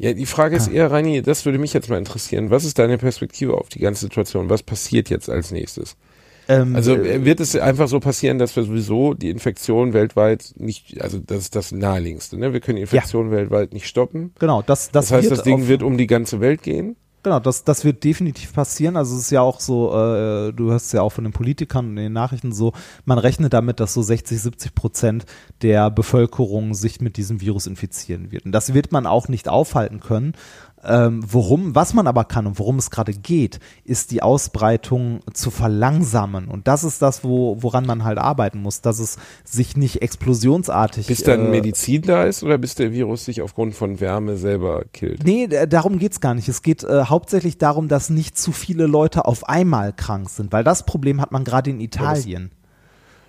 Ja, die Frage Ah. ist eher, Reini, das würde mich jetzt mal interessieren. Was ist deine Perspektive auf die ganze Situation? Was passiert jetzt als nächstes? Ähm, Also äh, wird es einfach so passieren, dass wir sowieso die Infektion weltweit nicht, also das ist das Naheliegendste, ne? Wir können die Infektion weltweit nicht stoppen. genau, das, das, Das heißt, das Ding wird um die ganze Welt gehen. Genau, das, das wird definitiv passieren. Also es ist ja auch so, äh, du hörst ja auch von den Politikern und den Nachrichten so, man rechnet damit, dass so 60, 70 Prozent der Bevölkerung sich mit diesem Virus infizieren wird. Und das wird man auch nicht aufhalten können. Ähm, worum, was man aber kann und worum es gerade geht, ist die Ausbreitung zu verlangsamen. Und das ist das, wo, woran man halt arbeiten muss, dass es sich nicht explosionsartig. Bis dann äh, Medizin da ist oder bis der Virus sich aufgrund von Wärme selber killt? Nee, darum geht's gar nicht. Es geht äh, hauptsächlich darum, dass nicht zu viele Leute auf einmal krank sind, weil das Problem hat man gerade in Italien.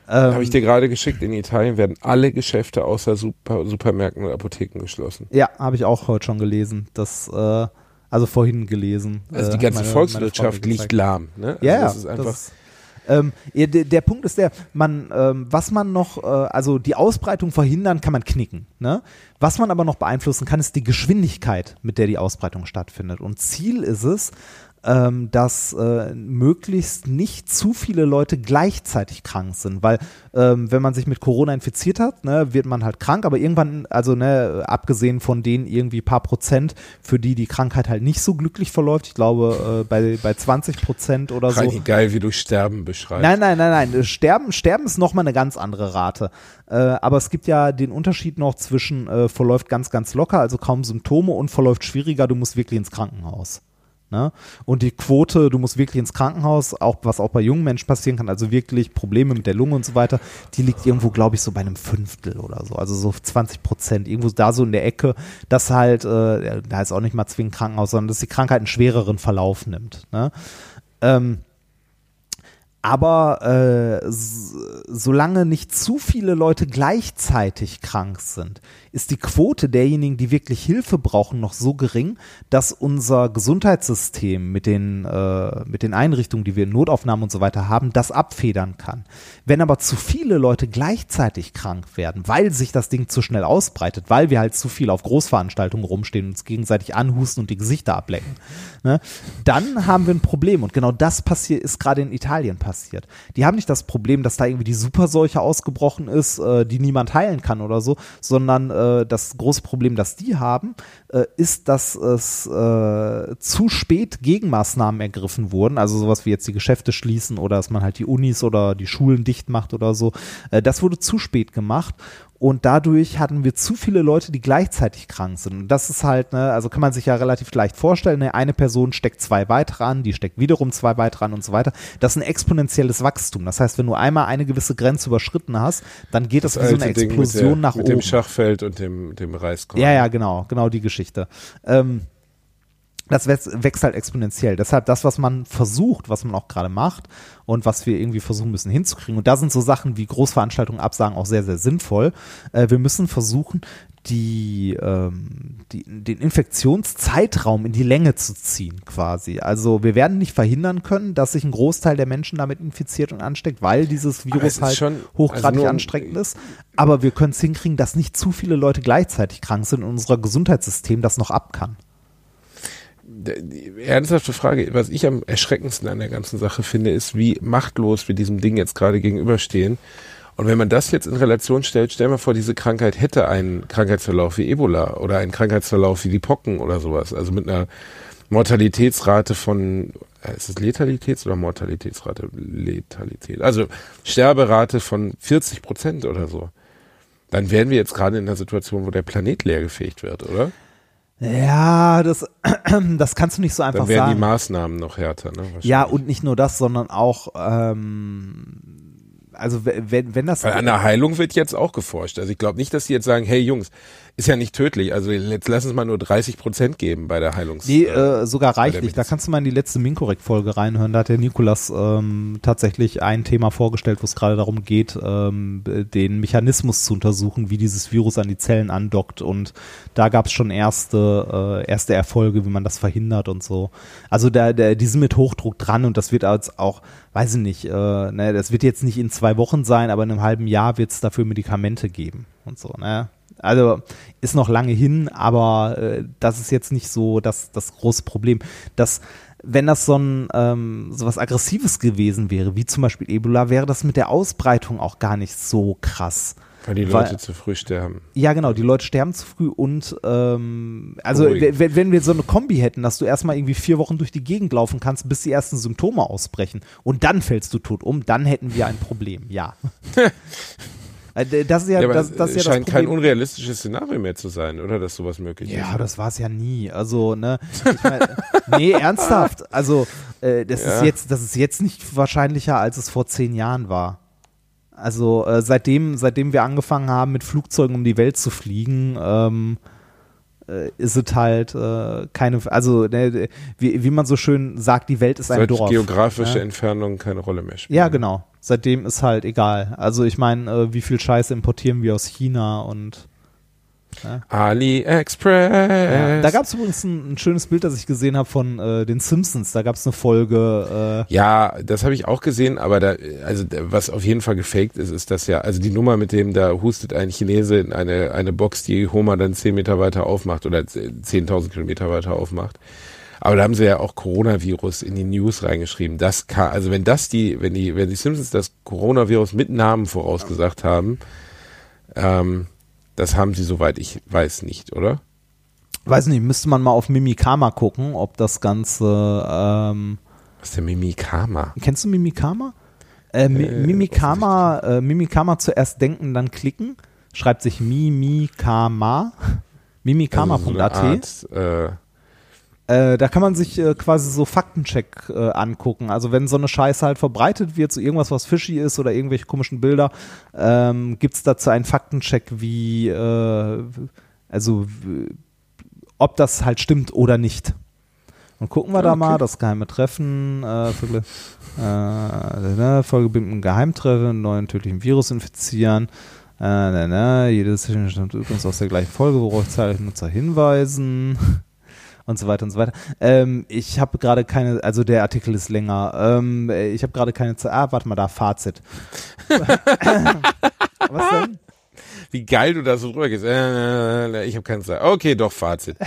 Ähm, Habe ich dir gerade geschickt, in Italien werden alle Geschäfte außer Super, Supermärkten und Apotheken geschlossen. ja, habe ich auch heute schon gelesen. Das, äh, also vorhin gelesen. Also äh, die ganze meine- meine Volkswirtschaft mir liegt lahm. Ne? Also Ja, das ist einfach. das, ähm, der, der Punkt ist der, man, ähm, was man noch, äh, also die Ausbreitung verhindern kann man knicken. Ne? Was man aber noch beeinflussen kann, ist die Geschwindigkeit, mit der die Ausbreitung stattfindet. Und Ziel ist es, ähm, dass äh, möglichst nicht zu viele Leute gleichzeitig krank sind, weil ähm, wenn man sich mit Corona infiziert hat, ne, wird man halt krank, aber irgendwann, also ne, abgesehen von den irgendwie paar Prozent, für die die Krankheit halt nicht so glücklich verläuft, ich glaube äh, bei, bei 20 Prozent oder so, Reini, geil, wie du Sterben beschreibst. Nein, nein, nein, nein. Sterben, Sterben ist nochmal eine ganz andere Rate. Äh, aber es gibt ja den Unterschied noch zwischen äh, verläuft ganz, ganz locker, also kaum Symptome und verläuft schwieriger, du musst wirklich ins Krankenhaus. Ne? Und die Quote, du musst wirklich ins Krankenhaus, auch was auch bei jungen Menschen passieren kann, also wirklich Probleme mit der Lunge und so weiter, die liegt irgendwo, glaube ich, so bei einem Fünftel oder so, also so 20 Prozent, irgendwo da so in der Ecke, dass halt, äh, da ist auch nicht mal zwingend Krankenhaus, sondern dass die Krankheit einen schwereren Verlauf nimmt. Ne? Ähm, aber äh, solange nicht zu viele Leute gleichzeitig krank sind, ist die Quote derjenigen, die wirklich Hilfe brauchen, noch so gering, dass unser Gesundheitssystem mit den, äh, mit den Einrichtungen, die wir in Notaufnahmen und so weiter haben, das abfedern kann. Wenn aber zu viele Leute gleichzeitig krank werden, weil sich das Ding zu schnell ausbreitet, weil wir halt zu viel auf Großveranstaltungen rumstehen und uns gegenseitig anhusten und die Gesichter ablecken, ne, dann haben wir ein Problem. Und genau das passiert, ist gerade in Italien passiert. Die haben nicht das Problem, dass da irgendwie die Superseuche ausgebrochen ist, äh, die niemand heilen kann oder so, sondern äh, das große Problem, das die haben, äh, ist, dass es äh, zu spät Gegenmaßnahmen ergriffen wurden, also sowas wie jetzt die Geschäfte schließen oder dass man halt die Unis oder die Schulen dicht macht oder so. Äh, das wurde zu spät gemacht und dadurch hatten wir zu viele Leute, die gleichzeitig krank sind. Und das ist halt, ne, also kann man sich ja relativ leicht vorstellen, ne, eine Person steckt zwei weitere an, die steckt wiederum zwei weitere an und so weiter. Das ist ein exponentielles Wachstum. Das heißt, wenn du einmal eine gewisse Grenze überschritten hast, dann geht das, wie so eine Explosion mit der, nach mit oben. dem Schachfeld und dem, dem Reiskorn. Ja, ja, genau, genau die Geschichte. Ähm, das wächst, halt exponentiell. Deshalb das, was man versucht, was man auch gerade macht und was wir irgendwie versuchen müssen hinzukriegen. Und da sind so Sachen wie Großveranstaltungen absagen auch sehr, sehr sinnvoll. Äh, wir müssen versuchen, die, ähm, die, den Infektionszeitraum in die Länge zu ziehen, quasi. Also wir werden nicht verhindern können, dass sich ein Großteil der Menschen damit infiziert und ansteckt, weil dieses es Virus halt schon- hochgradig also anstrengend ist. Aber wir können es hinkriegen, dass nicht zu viele Leute gleichzeitig krank sind und unser Gesundheitssystem das noch ab kann. Ernsthafte Frage, was ich am erschreckendsten an der ganzen Sache finde, ist, wie machtlos wir diesem Ding jetzt gerade gegenüberstehen. Und wenn man das jetzt in Relation stellt, stell mal vor, diese Krankheit hätte einen Krankheitsverlauf wie Ebola oder einen Krankheitsverlauf wie die Pocken oder sowas. Also mit einer Mortalitätsrate von, äh, ist es Letalitäts- oder Mortalitätsrate? Letalität. Also Sterberate von 40 Prozent oder so. Dann wären wir jetzt gerade in einer Situation, wo der Planet leergefegt wird, oder? Ja, das, das kannst du nicht so einfach Dann wären die sagen. Maßnahmen noch härter. Ne? Ja, und nicht nur das, sondern auch, ähm, also we- wenn, wenn das Weil an der Heilung wird jetzt auch geforscht. Also ich glaube nicht, dass die jetzt sagen, hey Jungs, ist ja nicht tödlich. Also jetzt lass uns mal nur 30 Prozent geben bei der Heilungs. Nee, äh, sogar bei der reichlich. Da kannst du mal in die letzte Minkorrekt-Folge reinhören. Da hat der Nikolas ähm, tatsächlich ein Thema vorgestellt, wo es gerade darum geht, ähm, den Mechanismus zu untersuchen, wie dieses Virus an die Zellen andockt. Und da gab es schon erste, äh, erste Erfolge, wie man das verhindert und so. Also da, da, die sind mit Hochdruck dran und das wird als auch, weiß ich nicht, äh, ne, das wird jetzt nicht in zwei Wochen sein, aber in einem halben Jahr wird es dafür Medikamente geben und so, ne? Also ist noch lange hin, aber äh, das ist jetzt nicht so das, das große Problem. Das, wenn das so ein ähm, so was Aggressives gewesen wäre, wie zum Beispiel Ebola, wäre das mit der Ausbreitung auch gar nicht so krass. weil die weil- Leute zu früh sterben. Ja, genau, die Leute sterben zu früh und ähm, also wenn wir so eine Kombi hätten, dass du erstmal irgendwie vier Wochen durch die Gegend laufen kannst, bis die ersten Symptome ausbrechen und dann fällst du tot um, dann hätten wir ein Problem, ja. Äh, Das ist ja, Ja, das, das ist ja es das scheint kein unrealistisches Szenario mehr zu sein, oder? Dass sowas möglich Ja, ist. das war es ja nie. Also, ne, ich mein, nee, ernsthaft. Also, äh, das ist Ja. jetzt, das ist jetzt nicht wahrscheinlicher, als es vor zehn Jahren war. Also, äh, seitdem, seitdem wir angefangen haben, mit Flugzeugen um die Welt zu fliegen, ähm, äh, ist es halt äh, keine, also, ne, wie, wie man so schön sagt, die Welt ist ein Seit Dorf. geografische Ja. Entfernung keine Rolle mehr spielen. Ja, genau. Seitdem ist halt egal. Also, ich meine, äh, wie viel Scheiße importieren wir aus China und AliExpress. Da gab es übrigens ein, ein schönes Bild, das ich gesehen habe von äh, den Simpsons. Da gab es eine Folge. Äh, Ja, das habe ich auch gesehen, aber da, also was auf jeden Fall gefaked ist, ist das ja, also die Nummer mit dem, da hustet ein Chinese in eine, eine Box, die Homer dann 10 Meter weiter aufmacht oder 10.000 Kilometer weiter aufmacht. Aber da haben sie ja auch Coronavirus in die News reingeschrieben. Das kann, also wenn das die, wenn die, wenn die Simpsons das Coronavirus mit Namen vorausgesagt haben, ähm, das haben sie, soweit ich weiß, nicht, oder? weiß nicht, müsste man mal auf Mimikama gucken, ob das Ganze. Ähm, Was ist der Mimikama? kennst du Mimikama? Äh, Äh, Mimikama, äh, Mimikama zuerst denken, dann klicken. Schreibt sich Mimikama. Also so Mimikama.at. äh, da kann man sich äh, quasi so Faktencheck äh, angucken. Also wenn so eine Scheiße halt verbreitet wird, so irgendwas, was fishy ist oder irgendwelche komischen Bilder, ähm, gibt es dazu einen Faktencheck, wie, äh, also ob das halt stimmt oder nicht. Und gucken wir da mal, das geheime Treffen, äh, Folge, ne, Folge mit einem Geheimtreffen, neuen tödlichen Virus infizieren. Ne, ne, jedes stammt übrigens aus der gleichen Folge, worauf zahlreiche Nutzer hinweisen und so weiter und so weiter. Ähm, ich habe gerade keine, also der Artikel ist länger. Ähm, äh, ich habe gerade keine Zeit. Ah, warte mal, da Fazit. Was denn? Wie geil du da so drüber gehst. Äh, ich habe keine Zeit. Okay, doch, Fazit.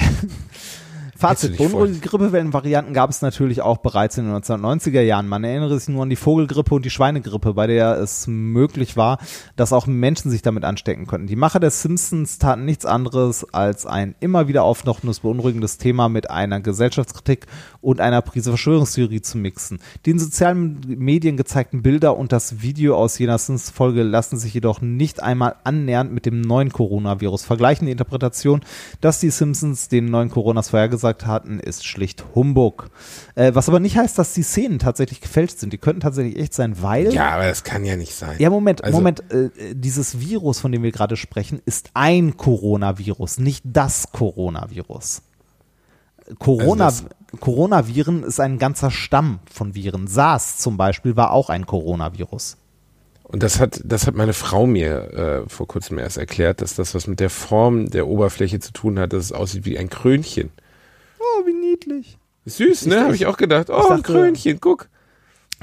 Fazit, unruhige Grippewellenvarianten gab es natürlich auch bereits in den 1990er Jahren. Man erinnere sich nur an die Vogelgrippe und die Schweinegrippe, bei der es möglich war, dass auch Menschen sich damit anstecken könnten. Die Macher der Simpsons taten nichts anderes, als ein immer wieder auftauchendes, beunruhigendes Thema mit einer Gesellschaftskritik und einer Prise Verschwörungstheorie zu mixen. Die in sozialen Medien gezeigten Bilder und das Video aus jener Simpsons-Folge lassen sich jedoch nicht einmal annähernd mit dem neuen Coronavirus vergleichen. Die Interpretation, dass die Simpsons den neuen Coronas vorhergesagt hatten, ist schlicht Humbug. Äh, was aber nicht heißt, dass die Szenen tatsächlich gefälscht sind. Die könnten tatsächlich echt sein, weil. Ja, aber das kann ja nicht sein. Ja, Moment, Also- Moment. Äh, dieses Virus, von dem wir gerade sprechen, ist ein Coronavirus, nicht das Coronavirus. Corona, Also Coronaviren ist ein ganzer Stamm von Viren. SARS zum Beispiel war auch ein Coronavirus. Und das hat, das hat meine Frau mir äh, vor kurzem erst erklärt, dass das was mit der Form der Oberfläche zu tun hat, dass es aussieht wie ein Krönchen. Niedlich. Süß, ne? Ich- Habe ich auch gedacht. Oh, ich ein dachte- Krönchen, guck.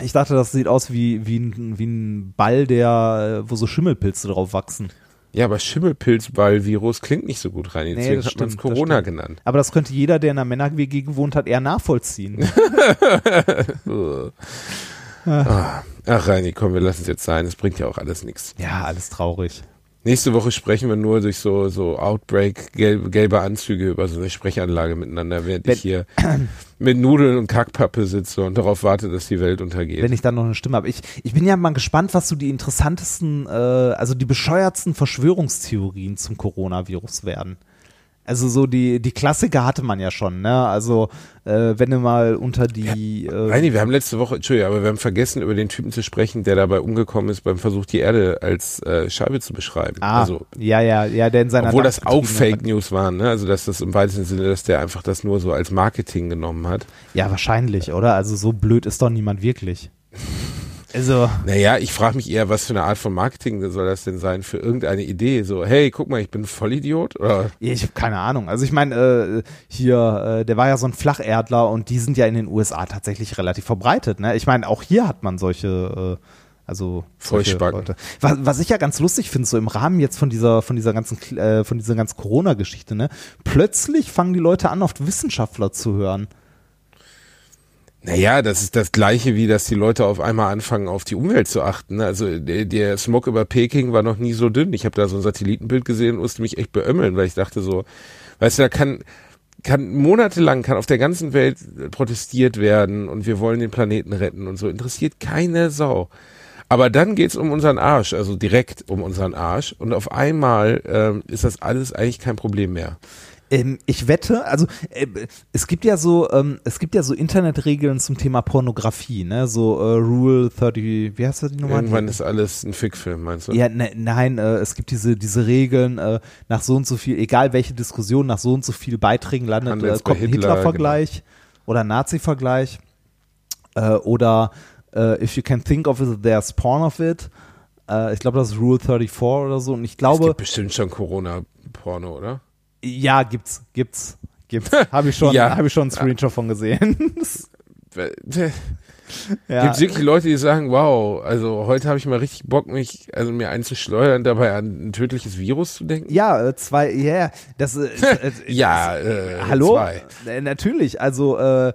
Ich dachte, das sieht aus wie, wie, ein, wie ein Ball, der, äh, wo so Schimmelpilze drauf wachsen. Ja, aber Schimmelpilzball-Virus klingt nicht so gut rein. Nee, Deswegen das hat man es Corona genannt. Aber das könnte jeder, der in einer Männer-WG gewohnt hat, eher nachvollziehen. Ah. Ach, Reini, komm, wir lassen es jetzt sein. Es bringt ja auch alles nichts. ja, alles traurig. Nächste Woche sprechen wir nur durch so, so Outbreak, gelbe, gelbe Anzüge über so eine Sprechanlage miteinander, während Wenn- ich hier mit Nudeln und Kackpappe sitze und darauf warte, dass die Welt untergeht. wenn ich dann noch eine Stimme habe. Ich, ich bin ja mal gespannt, was so die interessantesten, äh, also die bescheuertsten Verschwörungstheorien zum Coronavirus werden. Also so die, die Klassiker hatte man ja schon, ne? Also äh, wenn du mal unter die äh, Reini, wir haben letzte Woche, Entschuldigung, aber wir haben vergessen, über den Typen zu sprechen, der dabei umgekommen ist beim Versuch, die Erde als äh, Scheibe zu beschreiben. ah, Also, ja, ja, ja, der in seiner obwohl das auch Fake News waren, ne? Also, dass das im weitesten Sinne, dass der einfach das nur so als Marketing genommen hat. Ja, wahrscheinlich, oder? Also so blöd ist doch niemand wirklich. Also Naja, ich frage mich eher, was für eine Art von Marketing soll das denn sein für irgendeine Idee? So, hey, guck mal, ich bin ein Vollidiot? Oder? Ich habe keine Ahnung. Also ich meine, äh, hier, äh, der war ja so ein Flacherdler und die sind ja in den USA tatsächlich relativ verbreitet. Ne? Ich meine, auch hier hat man solche, äh, also. Leute. Was, was ich ja ganz lustig finde, so im Rahmen jetzt von dieser, von dieser ganzen, äh, von dieser ganzen Corona-Geschichte, ne, plötzlich fangen die Leute an, auf Wissenschaftler zu hören. Naja, das ist das Gleiche, wie dass die Leute auf einmal anfangen, auf die Umwelt zu achten. ne? Also der, der Smog über Peking war noch nie so dünn. Ich habe da so ein Satellitenbild gesehen und musste mich echt beömmeln, weil ich dachte so, weißt du, da kann kann monatelang kann auf der ganzen Welt protestiert werden und wir wollen den Planeten retten und so interessiert keine Sau. Aber dann geht's um unseren Arsch, also direkt um unseren Arsch. Und auf einmal ähm, ist das alles eigentlich kein Problem mehr. Ähm, ich wette, also äh, es gibt ja so, ähm, es gibt ja so Internetregeln zum Thema Pornografie, ne? So äh, Rule 30, wie heißt das die Nummer? Irgendwann ist alles ein Fickfilm, meinst du? Ja, ne, nein, äh, es gibt diese diese Regeln äh, nach so und so viel, egal welche Diskussion, nach so und so viel Beiträgen landet, äh, kommt ein Hitler, Hitler-Vergleich oder Nazi-Vergleich äh, oder äh, if you can think of it, there's porn of it. Ich glaube, das ist Rule 34 oder so. Und ich es glaube, gibt bestimmt schon Corona-Porno, oder? Ja, gibt's, gibt's, gibt's. Habe ich schon, Ja. habe ich schon einen Screenshot von gesehen. ja. Gibt wirklich Leute, die sagen, wow, also heute habe ich mal richtig Bock, mich, also mir einzuschleudern, dabei an ein tödliches Virus zu denken? Ja, äh, zwei, ja, yeah, das äh, äh, Ja, äh, Hallo? zwei. Natürlich, also äh,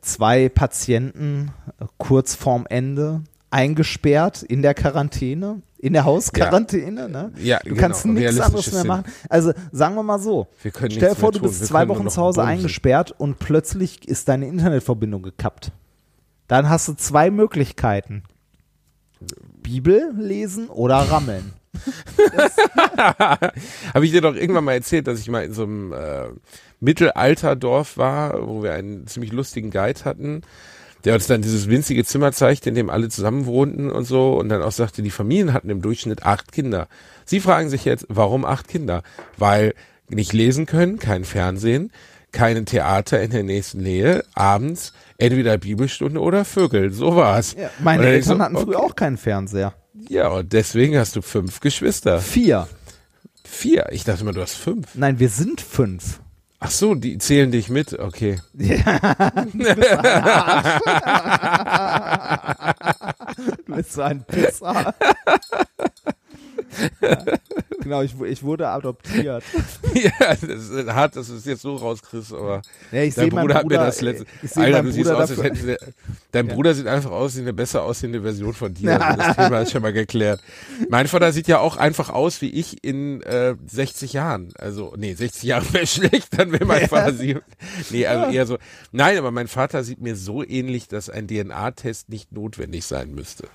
zwei Patienten kurz vorm Ende eingesperrt in der Quarantäne, in der Hausquarantäne, ne? Ja, Du genau, kannst nichts anderes mehr machen. Also sagen wir mal so, stell dir vor, du bist Wir zwei Wochen zu Hause eingesperrt und plötzlich ist deine Internetverbindung gekappt. Dann hast du zwei Möglichkeiten. Bibel lesen oder rammeln. Habe ich dir doch irgendwann mal erzählt, dass ich mal in so einem äh, Mittelalterdorf war, wo wir einen ziemlich lustigen Guide hatten, der uns dann dieses winzige Zimmer zeigte, in dem alle zusammen wohnten und so und dann auch sagte, die Familien hatten im Durchschnitt acht Kinder. Sie fragen sich jetzt, warum acht Kinder? Weil nicht lesen können, kein Fernsehen, keine Theater in der nächsten Nähe, abends entweder Bibelstunde oder Vögel. So war's. Ja, meine Eltern so, hatten früher okay. auch keinen Fernseher. Ja, und deswegen hast du fünf Geschwister. Vier. Vier. Ich dachte immer, du hast fünf. Nein, wir sind fünf. Ach so, die zählen dich mit. Okay. Du bist so ein Pisser. ja, genau, ich, ich wurde adoptiert. ja, das ist hart, dass du es jetzt so rauskriegst, aber Ja, ich dein meinen Bruder hat mir Bruder, das letzte. äh, Alter, du siehst Bruder aus, als hätten sie, dein Bruder sieht einfach aus wie eine besser aussehende Version von dir. Also das Thema ist schon mal geklärt. Mein Vater sieht ja auch einfach aus wie ich in äh, 60 Jahren. Also, nee, 60 Jahre wäre schlecht, dann wäre mein Vater sie. Nee, also eher so. Nein, aber mein Vater sieht mir so ähnlich, dass ein DNA-Test nicht notwendig sein müsste.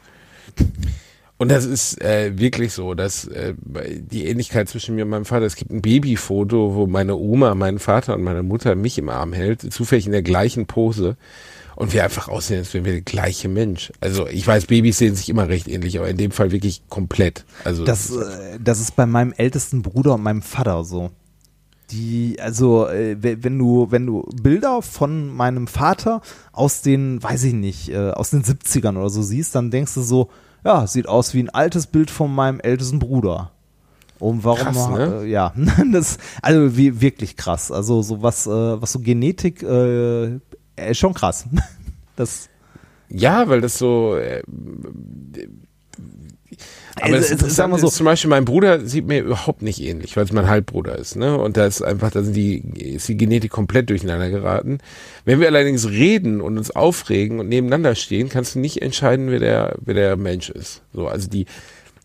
Und das ist äh, wirklich so, dass äh, die Ähnlichkeit zwischen mir und meinem Vater, es gibt ein Babyfoto, wo meine Oma, meinen Vater und meine Mutter mich im Arm hält, zufällig in der gleichen Pose. Und wir einfach aussehen, als wären wir der gleiche Mensch. Also ich weiß, Babys sehen sich immer recht ähnlich, aber in dem Fall wirklich komplett. Also Das, äh, das ist bei meinem ältesten Bruder und meinem Vater so. Die, also, äh, we- wenn du, wenn du Bilder von meinem Vater aus den, weiß ich nicht, äh, aus den 70ern oder so siehst, dann denkst du so, ja, sieht aus wie ein altes Bild von meinem ältesten Bruder. Und warum, Krass, ne? äh, ja, das, also wie, wirklich krass. Also so was, äh, was so Genetik, äh, äh, schon krass. Das, Ja, weil das so. Aber Es- das es- sagen wir so- ist zum Beispiel, mein Bruder sieht mir überhaupt nicht ähnlich, weil es mein Halbbruder ist, ne? Und da ist einfach, da sind die, ist die Genetik komplett durcheinander geraten. Wenn wir allerdings reden und uns aufregen und nebeneinander stehen, kannst du nicht entscheiden, wer der, wer der Mensch ist. So, also die,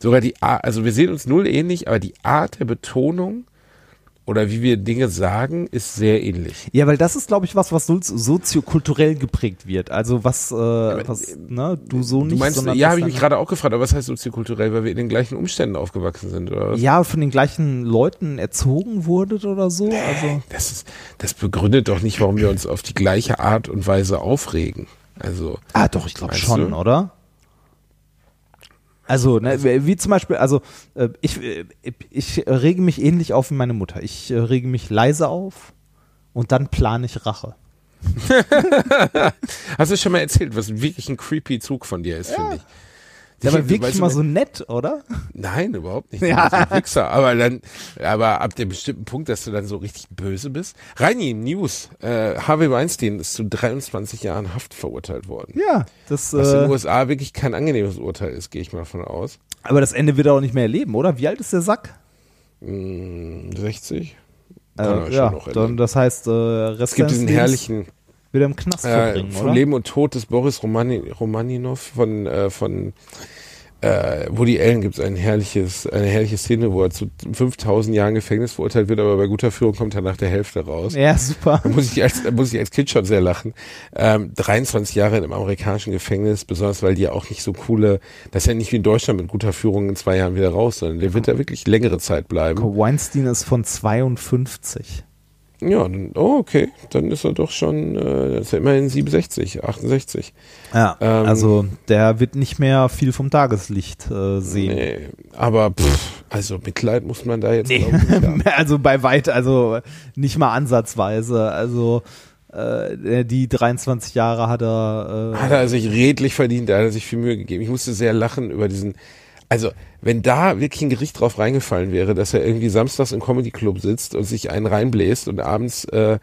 sogar die Art, also wir sehen uns null ähnlich, aber die Art der Betonung oder wie wir Dinge sagen, ist sehr ähnlich. Ja, weil das ist, glaube ich, was, was so, soziokulturell geprägt wird. Also was, äh, was, ne, du so nicht, Du meinst, sondern ja, habe ich mich gerade auch gefragt, aber was heißt soziokulturell, weil wir in den gleichen Umständen aufgewachsen sind, oder was? ja, von den gleichen Leuten erzogen wurdet oder so. Also Das ist, das begründet doch nicht, warum wir uns auf die gleiche Art und Weise aufregen. Also, ah, doch, ich glaube schon, du? oder? Also, ne, wie zum Beispiel, also äh, ich, äh, ich rege mich ähnlich auf wie meine Mutter. Ich äh, rege mich leise auf und dann plane ich Rache. hast du schon mal erzählt, was wirklich ein creepy Zug von dir ist, finde ich. Ja, aber Weißt wirklich du, mal so nett, oder? Nein, überhaupt nicht. Ja. Ein Wichser. Aber dann, aber ab dem bestimmten Punkt, dass du dann so richtig böse bist. Reini, News. Äh, Harvey Weinstein ist zu 23 Jahren Haft verurteilt worden. Ja, das, Was in den äh, USA wirklich kein angenehmes Urteil ist, gehe ich mal von aus. aber das Ende wird er auch nicht mehr erleben, oder? Wie alt ist der Sack? Hm, 60? Kann er Äh, schon ja, noch dann, das heißt, äh, Rest Es gibt diesen herrlichen wird er im Knast äh, verbringen, von oder? Leben und Tod des Boris Romani, Romaninov von, äh, von äh, Woody Allen gibt es ein herrliches, eine herrliche Szene, wo er zu 5000 Jahren Gefängnis verurteilt wird, aber bei guter Führung kommt er nach der Hälfte raus. Ja, super. Da muss ich als, muss ich als Kind schon sehr lachen. Ähm, 23 Jahre in einem amerikanischen Gefängnis, besonders weil die ja auch nicht so coole, das ist ja nicht wie in Deutschland mit guter Führung in zwei Jahren wieder raus, sondern der wird da wirklich längere Zeit bleiben. Weinstein ist von 52. Ja, dann, oh, okay. Dann ist er doch schon, äh, das ist ja immerhin 67, 68. Ja, Ähm, also der wird nicht mehr viel vom Tageslicht äh, sehen. Nee, aber pff, also Mitleid muss man da jetzt ich, nicht also bei weit, also nicht mal ansatzweise. Also äh, die 23 Jahre hat er. Äh, Hat er sich redlich verdient, da hat er sich viel Mühe gegeben. Ich musste sehr lachen über diesen, also wenn da wirklich ein Gericht drauf reingefallen wäre, dass er irgendwie samstags im Comedy Club sitzt und sich einen reinbläst und abends äh,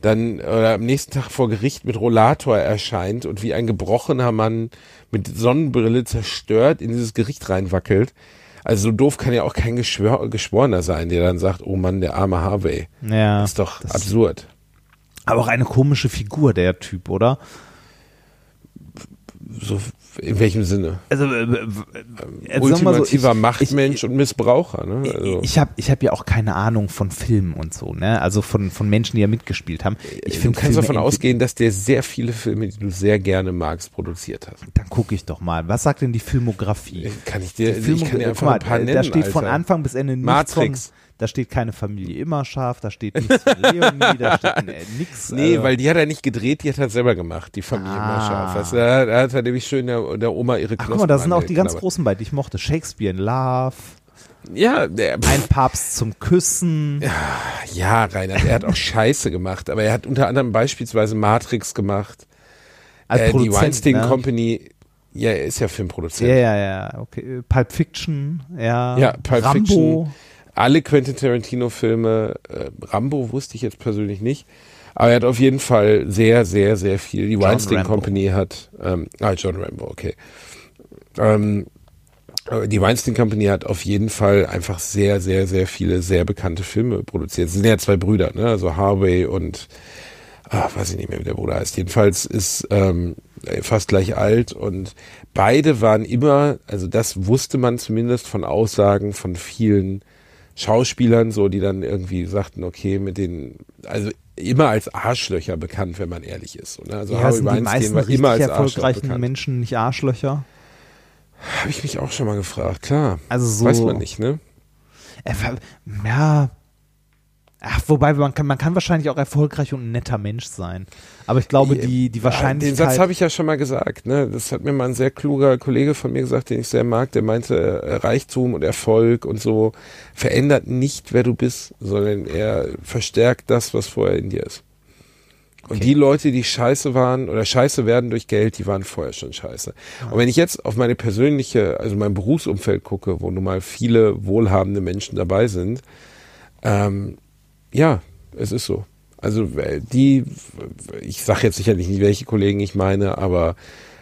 dann oder am nächsten Tag vor Gericht mit Rollator erscheint und wie ein gebrochener Mann mit Sonnenbrille zerstört in dieses Gericht reinwackelt. Also so doof kann ja auch kein Geschwör Geschworener sein, der dann sagt, oh Mann, der arme Harvey. ja, Das ist doch das- absurd. aber auch eine komische Figur, der Typ, oder? So in welchem Sinne? Also, äh, äh, äh, mal so, Ultimativer ich- Machtmensch und Missbraucher. Ne? Also, Ich habe ich hab ja auch keine Ahnung von Filmen und so, ne? Also von, von Menschen, die ja mitgespielt haben. Ich du finde kannst Filme davon ausgehen, dass der sehr viele Filme, die du sehr gerne magst, produziert hat. Dann gucke ich doch mal. Was sagt denn die Filmografie? Kann ich dir, Die ich kann dir guck einfach mal, ein paar äh, nennen. Da steht von Alter. Anfang bis Ende nichts Matrix. von, da steht keine Familie immer scharf, da steht nichts von Leonie, da steht äh, nix. Nee, äh, weil die hat er nicht gedreht, die hat er selber gemacht, die Familie Ah. immer scharf. Weißt du, da, hat er nämlich schön der, der Oma ihre Ach, Knospen guck mal, da sind auch die ganz großen bei, die ich mochte. Shakespeare in Love, Ja, der, Ein Papst zum Küssen. ja, Reinhard, er hat auch Scheiße gemacht, aber er hat unter anderem beispielsweise Matrix gemacht, Als äh, die Weinstein ne? Company, ja, er ist ja Filmproduzent. Ja, ja, ja, okay. Pulp Fiction, ja. Ja, Pulp Rambo. Fiction. Alle Quentin Tarantino-Filme, äh, Rambo wusste ich jetzt persönlich nicht, aber er hat auf jeden Fall sehr, sehr, sehr viel. Die Weinstein Rambo. Company hat, ähm, ah, John Rambo, okay. Ähm, äh, die Weinstein Company hat auf jeden Fall einfach sehr, sehr, sehr viele sehr bekannte Filme produziert. Es sind ja zwei Brüder, ne? Also Harvey und ah, weiß ich nicht mehr, wie der Bruder heißt. Jedenfalls ist ähm, fast gleich alt und beide waren immer, also das wusste man zumindest von Aussagen von vielen Schauspielern, so die dann irgendwie sagten, okay, mit den, also immer als Arschlöcher bekannt, wenn man ehrlich ist. Ne? Also Ja, Harvey sind die meisten war immer als erfolgreichen. Menschen nicht Arschlöcher? Habe ich mich auch schon mal gefragt, klar. Also so. Weiß man nicht, ne? Ja. Ach, wobei man kann, man kann wahrscheinlich auch erfolgreich und ein netter Mensch sein. Aber ich glaube, die, die Ja, Wahrscheinlichkeit. Den Satz habe ich ja schon mal gesagt. Ne? Das hat mir mal ein sehr kluger Kollege von mir gesagt, den ich sehr mag. Der meinte, äh, Reichtum und Erfolg und so verändert nicht, wer du bist, sondern er verstärkt das, was vorher in dir ist. Und Okay. die Leute, die scheiße waren oder scheiße werden durch Geld, die waren vorher schon scheiße. Und wenn ich jetzt auf meine persönliche, also mein Berufsumfeld gucke, wo nun mal viele wohlhabende Menschen dabei sind, ähm, ja, es ist so. Also äh, die, ich sage jetzt sicherlich nicht, welche Kollegen ich meine, aber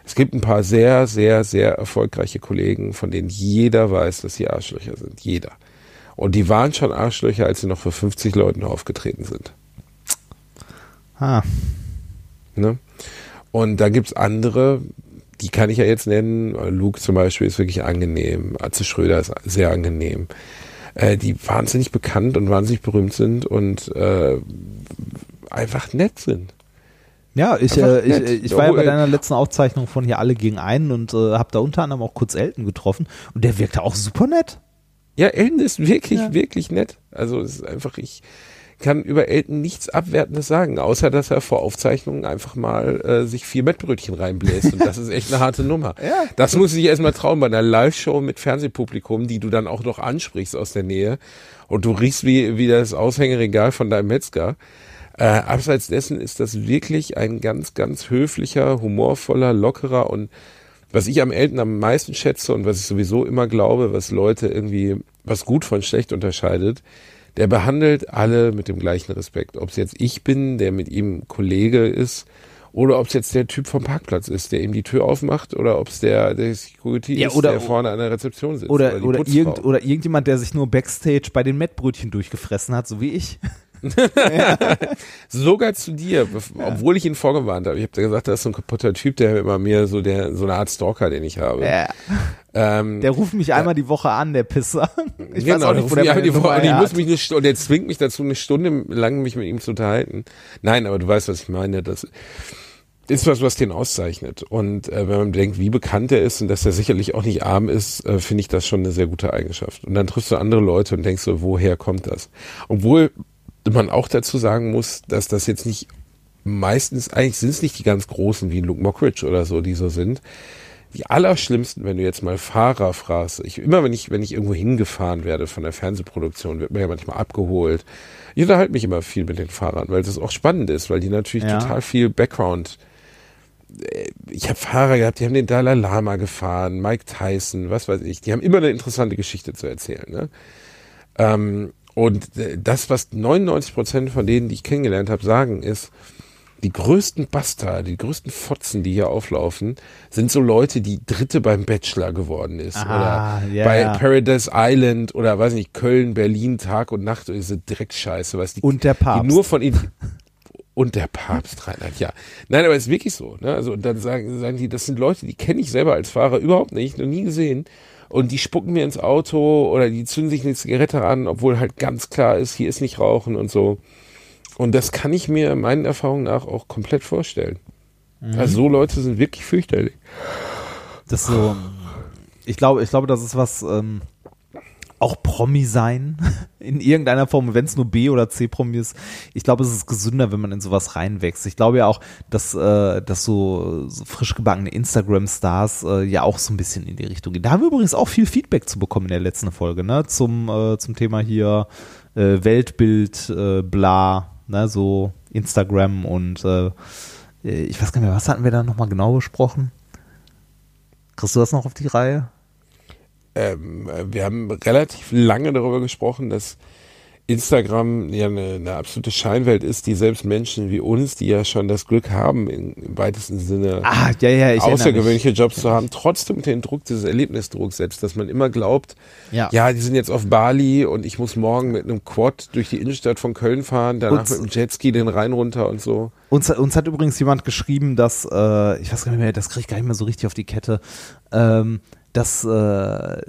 es gibt ein paar sehr, sehr, sehr erfolgreiche Kollegen, von denen jeder weiß, dass sie Arschlöcher sind. Jeder. Und die waren schon Arschlöcher, als sie noch für 50 Leuten aufgetreten sind. ah, Ne? Und da gibt's andere, die kann ich ja jetzt nennen. Luke zum Beispiel ist wirklich angenehm. Atze Schröder ist sehr angenehm. Äh, die wahnsinnig bekannt und wahnsinnig berühmt sind und äh, einfach nett sind. Ja, ich, äh, ich, ich war ja bei Obwohl, deiner letzten Aufzeichnung von hier alle gegen einen und äh, habe da unter anderem auch kurz Elton getroffen und der wirkte auch super nett. Ja, Elton ist wirklich, Ja. wirklich nett. Also es ist einfach, ich kann über Elton nichts Abwertendes sagen, außer dass er vor Aufzeichnungen einfach mal äh, sich vier Mettbrötchen reinbläst. Und das ist echt eine harte Nummer. Ja. Das muss ich erstmal trauen bei einer Live-Show mit Fernsehpublikum, die du dann auch noch ansprichst aus der Nähe. Und du riechst wie, wie das Aushängeregal von deinem Metzger. Äh, abseits dessen ist das wirklich ein ganz, ganz höflicher, humorvoller, lockerer und was ich am Elton am meisten schätze und was ich sowieso immer glaube, was Leute irgendwie, was gut von schlecht unterscheidet, der behandelt alle mit dem gleichen Respekt. Ob es jetzt ich bin, der mit ihm Kollege ist, oder ob es jetzt der Typ vom Parkplatz ist, der ihm die Tür aufmacht, oder ob es der, der Security Ja, ist, oder- der vorne an der Rezeption sitzt. Oder, oder, Putzfrau. irgend, oder irgendjemand, der sich nur Backstage bei den Mettbrötchen durchgefressen hat, so wie ich. Sogar zu dir, obwohl ich ihn vorgewarnt habe. Ich habe gesagt, das ist so ein kaputter Typ, der immer mir so der so eine Art Stalker, den ich habe. Ja. Ähm, Der ruft mich einmal die Woche an, der Pisser. Ich weiß genau, auch der nicht, wo der an, die Woche an. ich muss mich eine Stunde, der zwingt mich dazu, eine Stunde lang mich mit ihm zu unterhalten. Nein, aber du weißt, was ich meine. Das ist was, was den auszeichnet. Und äh, wenn man bedenkt, wie bekannt er ist und dass er sicherlich auch nicht arm ist, äh, finde ich das schon eine sehr gute Eigenschaft. Und dann triffst du andere Leute und denkst so, woher kommt das? Obwohl man auch dazu sagen muss, dass das jetzt nicht meistens, eigentlich sind es nicht die ganz Großen wie Luke Mockridge oder so, die so sind. Die allerschlimmsten, wenn du jetzt mal Fahrer fragst, ich, immer wenn ich, wenn ich irgendwo hingefahren werde von der Fernsehproduktion, wird mir ja manchmal abgeholt. Ich unterhalte mich immer viel mit den Fahrern, weil das auch spannend ist, weil die natürlich Ja. total viel Background ich habe Fahrer gehabt, die haben den Dalai Lama gefahren, Mike Tyson, was weiß ich. Die haben immer eine interessante Geschichte zu erzählen. Ne? Ähm, und äh, das, was 99 Prozent von denen, die ich kennengelernt habe, sagen, ist, die größten Bastarde, die größten Fotzen, die hier auflaufen, sind so Leute, die Dritte beim Bachelor geworden ist. Ah, oder ja, bei. Paradise Island oder weiß nicht, Köln, Berlin, Tag und Nacht, diese Dreckscheiße, weißt du. Und der Papst. Die nur von ihnen. Und der Papst, Reinhard, ja. Nein, aber es ist wirklich so. Ne? Also, und dann sagen, sagen die, das sind Leute, die kenne ich selber als Fahrer überhaupt nicht, noch nie gesehen. Und die spucken mir ins Auto oder die zünden sich eine Zigarette an, obwohl halt ganz klar ist, hier ist nicht Rauchen und so. Und das kann ich mir meinen Erfahrungen nach auch komplett vorstellen. Also so Leute sind wirklich fürchterlich. Das so, ich glaube, ich glaube, das ist was, ähm, auch Promi sein in irgendeiner Form, wenn es nur B oder C Promi ist. Ich glaube, es ist gesünder, wenn man in sowas reinwächst. Ich glaube ja auch, dass, äh, dass so, so frisch gebackene Instagram-Stars äh, ja auch so ein bisschen in die Richtung gehen. Da haben wir übrigens auch viel Feedback zu bekommen in der letzten Folge, ne? Zum, äh, zum Thema hier äh, Weltbild, äh, bla, ne? So Instagram und äh, ich weiß gar nicht mehr, was hatten wir da nochmal genau besprochen? Kriegst du das noch auf die Reihe? Ähm, wir haben relativ lange darüber gesprochen, dass Instagram ja eine, eine absolute Scheinwelt ist, die selbst Menschen wie uns, die ja schon das Glück haben, im weitesten Sinne Ah, ja, ja, ich außergewöhnliche Jobs zu haben, trotzdem den Druck dieses Erlebnisdrucks setzt, dass man immer glaubt, Ja. ja, die sind jetzt auf Bali und ich muss morgen mit einem Quad durch die Innenstadt von Köln fahren, danach Und- mit einem Jetski den Rhein runter und so. Uns, uns hat übrigens jemand geschrieben, dass, äh, ich weiß gar nicht mehr, das kriege ich gar nicht mehr so richtig auf die Kette, ähm, dass, äh,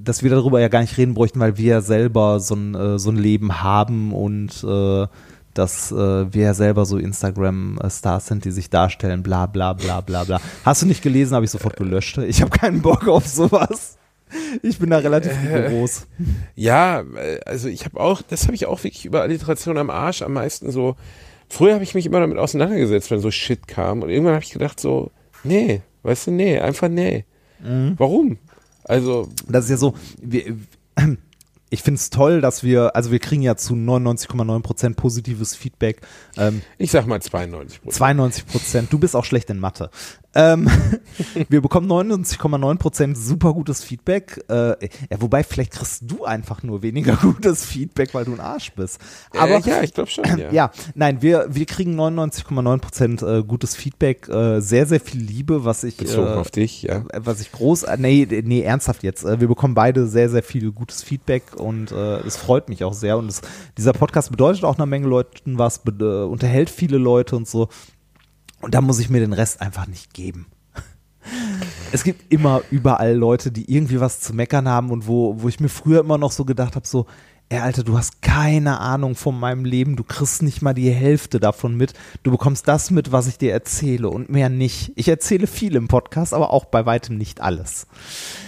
dass wir darüber ja gar nicht reden bräuchten, weil wir ja selber so ein, äh, so ein Leben haben und äh, dass äh, wir ja selber so Instagram-Stars sind, die sich darstellen, bla bla bla bla bla. Hast du nicht gelesen, habe ich sofort gelöscht. Ich habe keinen Bock auf sowas. Ich bin da relativ rigoros. Ja, äh, also ich habe auch, das habe ich auch wirklich über Alliteration am Arsch am meisten so. Früher habe ich mich immer damit auseinandergesetzt, wenn so Shit kam. Und irgendwann habe ich gedacht so, nee, weißt du, nee, einfach nee. Warum? Also, Das ist ja so, wir, ich finde es toll, dass wir, also wir kriegen ja zu 99,9 Prozent positives Feedback. Ähm, ich sag mal 92 Prozent. 92 Prozent. Du bist auch schlecht in Mathe. Ähm, wir bekommen 99,9 Prozent super gutes Feedback. Äh, ja, wobei vielleicht kriegst du einfach nur weniger gutes Feedback, weil du ein Arsch bist. Aber äh, ja, ich glaube schon, ja. ja, nein, wir, wir kriegen 99,9 Prozent äh, gutes Feedback, äh, sehr, sehr viel Liebe, was ich, Bezogen äh, auf dich, ja. was ich groß, äh, nee, nee, ernsthaft jetzt. Äh, Wir bekommen beide sehr, sehr viel gutes Feedback und äh, es freut mich auch sehr. Und es, dieser Podcast bedeutet auch einer Menge Leuten was, äh, unterhält viele Leute und so. Und da muss ich mir den Rest einfach nicht geben. Es gibt immer überall Leute, die irgendwie was zu meckern haben und wo, wo ich mir früher immer noch so gedacht habe, so, ey Alter, du hast keine Ahnung von meinem Leben, du kriegst nicht mal die Hälfte davon mit. Du bekommst das mit, was ich dir erzähle und mehr nicht. Ich erzähle viel im Podcast, aber auch bei weitem nicht alles.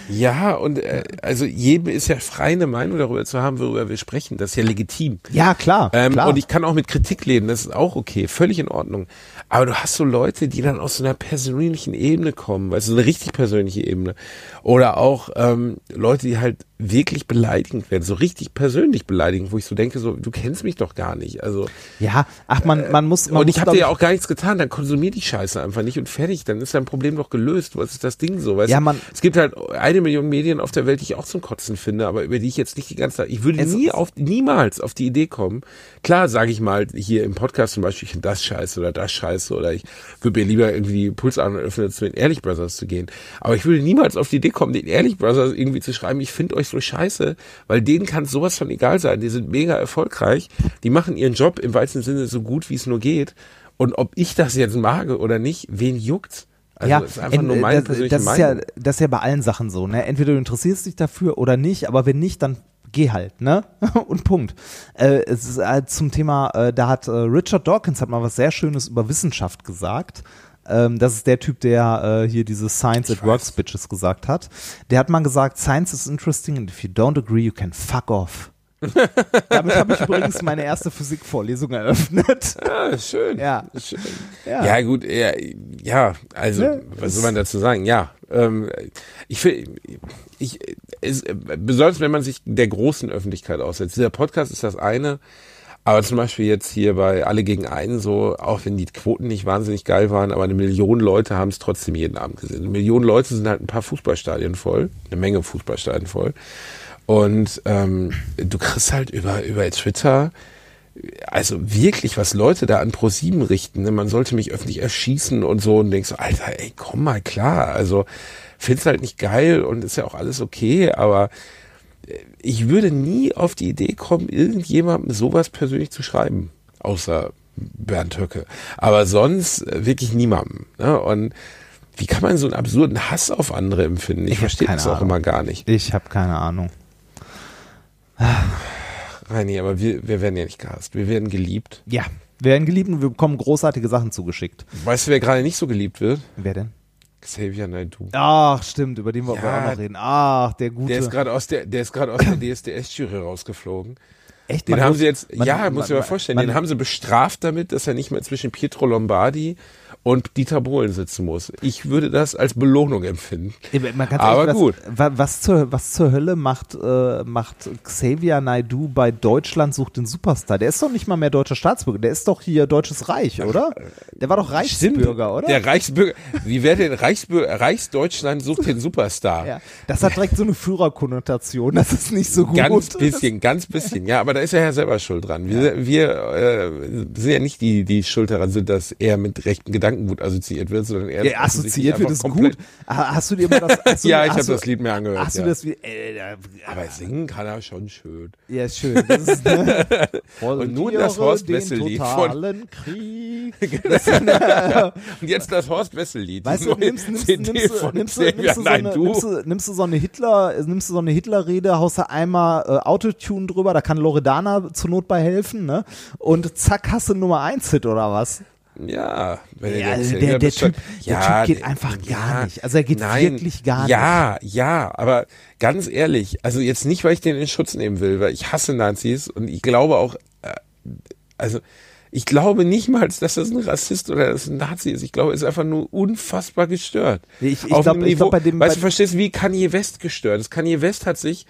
Ja, und äh, also jedem ist ja frei, eine Meinung darüber zu haben, worüber wir sprechen. Das ist ja legitim. Ja, klar. Ähm, klar. Und ich kann auch mit Kritik leben, das ist auch okay, völlig in Ordnung. Aber du hast so Leute, die dann aus so einer persönlichen Ebene kommen, also so eine richtig persönliche Ebene. Oder auch ähm, Leute, die halt wirklich beleidigend werden, so richtig persönlich beleidigend, wo ich so denke, so, du kennst mich doch gar nicht. Also ja, ach, man, man muss. Man und ich habe dir ja auch gar nichts getan, dann konsumier die Scheiße einfach nicht und fertig, dann ist dein Problem doch gelöst. Was ist das Ding so? Weißt Ja, du? man- es gibt halt eine Million Medien auf der Welt, die ich auch zum Kotzen finde, aber über die ich jetzt nicht die ganze Zeit, ich würde Es nie auf, niemals auf die Idee kommen. Klar sage ich mal hier im Podcast zum Beispiel, ich finde das scheiße oder das scheiße oder ich würde mir lieber irgendwie die Pulsadern öffnen, zu den Ehrlich Brothers zu gehen. Aber ich würde niemals auf die Idee kommen, den Ehrlich Brothers irgendwie zu schreiben, ich finde euch so scheiße, weil denen kann sowas von egal sein. Die sind mega erfolgreich, die machen ihren Job im weitesten Sinne so gut, wie es nur geht. Und ob ich das jetzt mag oder nicht, wen juckt's? Also ja, ist einfach nur meine das, persönliche das ist ja, das ist ja bei allen Sachen so, ne? Entweder du interessierst dich dafür oder nicht, aber wenn nicht, dann geh halt, ne? Und Punkt. Äh, es ist halt zum Thema, äh, da hat äh, Richard Dawkins hat mal was sehr Schönes über Wissenschaft gesagt. Ähm, das ist der Typ, der äh, hier diese Science at Work Speeches gesagt hat. Der hat mal gesagt, Science is interesting and if you don't agree, you can fuck off. Damit habe ich übrigens meine erste Physikvorlesung eröffnet. Ja, schön. Ja. Schön. Ja. Ja, gut, ja, ja also, Ne, was soll man dazu sagen? Ja, ähm, ich finde, ich, es, besonders wenn man sich der großen Öffentlichkeit aussetzt. Dieser Podcast ist das eine, aber zum Beispiel jetzt hier bei Alle gegen einen so, auch wenn die Quoten nicht wahnsinnig geil waren, aber eine Million Leute haben es trotzdem jeden Abend gesehen. Eine Million Leute sind halt ein paar Fußballstadien voll, eine Menge Fußballstadien voll. Und ähm, du kriegst halt über, über Twitter also wirklich, was Leute da an ProSieben richten, ne? man sollte mich öffentlich erschießen und so und denkst so, Alter, ey, komm mal klar. Also find's halt nicht geil und ist ja auch alles okay, aber ich würde nie auf die Idee kommen, irgendjemandem sowas persönlich zu schreiben, außer Bernd Höcke. Aber sonst äh, wirklich niemandem. Ne? Und wie kann man so einen absurden Hass auf andere empfinden? Ich, hab verstehe das auch Ahnung. immer gar nicht. Ich habe keine Ahnung. Reini, aber wir, wir werden ja nicht gehasst. Wir werden geliebt. Ja, wir werden geliebt und wir bekommen großartige Sachen zugeschickt. Weißt du, wer gerade nicht so geliebt wird? Wer denn? Xavier Naidoo. Ach, stimmt, über den wollen wir Ja, auch noch reden. Ach, der gute. Der ist gerade aus der, der ist gerade aus der DSDS-Jury rausgeflogen. Echt? Den Man haben muss- sie jetzt, man- ja, man- muss ich mir vorstellen, den haben sie bestraft damit, dass er nicht mehr zwischen Pietro Lombardi und Dieter Bohlen sitzen muss. Ich würde das als Belohnung empfinden. Aber echt, gut. Was, wa- was, zur, was zur Hölle macht, äh, macht Xavier Naidoo bei Deutschland sucht den Superstar? Der ist doch nicht mal mehr deutscher Staatsbürger. Der ist doch hier deutsches Reich, oder? Der war doch Reichsbürger, oder? Der Reichsbürger, wie wäre denn Reichsbürger, Reichsdeutschland sucht den Superstar? ja. Das hat direkt so eine Führerkonnotation. Das ist nicht so gut. Ganz bisschen, ganz bisschen. Ja, aber da ist er ja selber schuld dran. Wir, wir äh, sind ja nicht die, die schuld daran sind, dass er mit rechten Gedankengut assoziiert wird, sondern er Ja, assoziiert wird komplett- gut. Ha- Hast du dir mal das? Ja, ich habe das Lied mir angehört. Hast ja. du das wie? Äh, äh, aber singen kann er schon schön. Ja, ist schön. Das ist, ne, Und nun das Horst den Wessel-Lied von- Krieg. Und jetzt das Horst Wessel-Lied. Weißt die du, nimmst, nimmst, CD nimmst, du- von nimmst, nimmst, du so eine, nimmst, du, nimmst du so eine Hitler, nimmst du so eine Hitler-Rede, haust du einmal äh, Autotune drüber, da kann Loredana zur Not bei helfen, ne? Und zack, hast du Nummer 1 Hit oder was? Ja, wenn Ja, also der, der, typ, der ja, Typ geht der- einfach ja, gar nicht. Also er geht nein, wirklich gar nicht. Ja, ja, aber ganz ehrlich, also jetzt nicht, weil ich den in Schutz nehmen will, weil ich hasse Nazis und ich glaube auch, äh, also ich glaube nicht mal, dass das ein Rassist oder das ein Nazi ist. Ich glaube, er ist einfach nur unfassbar gestört. Ich- ich Auf glaub- bei dem- weißt du, verstehst, wie Kanye West gestört ist. Kanye West hat sich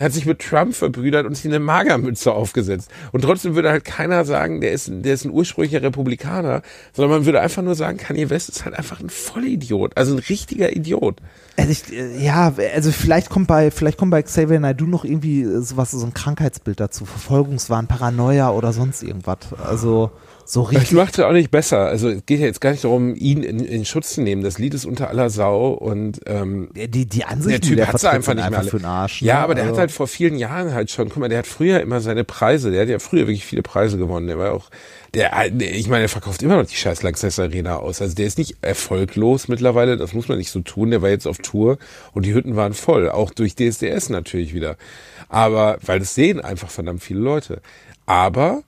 hat sich mit Trump verbrüdert und sich eine Magermütze aufgesetzt. Und trotzdem würde halt keiner sagen, der ist, der ist ein ursprünglicher Republikaner, sondern man würde einfach nur sagen, Kanye West ist halt einfach ein Vollidiot, also ein richtiger Idiot. Also ich, äh, ja, also vielleicht kommt bei, vielleicht kommt bei Xavier Naidoo noch irgendwie sowas, so ein Krankheitsbild dazu, Verfolgungswahn, Paranoia oder sonst irgendwas. Also so Das richtig. macht es auch nicht besser. Also es geht ja jetzt gar nicht darum, ihn in, in Schutz zu nehmen. Das Lied ist unter aller Sau und ähm, Die, die Ansichten, der Typ hat vertritt, einfach nicht mehr alle. für den Arsch. ja, ne? aber der also, hat halt vor vielen Jahren halt schon, guck mal, der hat früher immer seine Preise, der hat ja früher wirklich viele Preise gewonnen. Der war auch, der, der- ich meine, der verkauft immer noch die scheiß Lanxess Arena aus. Also der ist nicht erfolglos mittlerweile, das muss man nicht so tun. Der war jetzt auf Tour und die Hütten waren voll, auch durch DSDS natürlich wieder. Aber, weil das sehen einfach verdammt viele Leute. Aber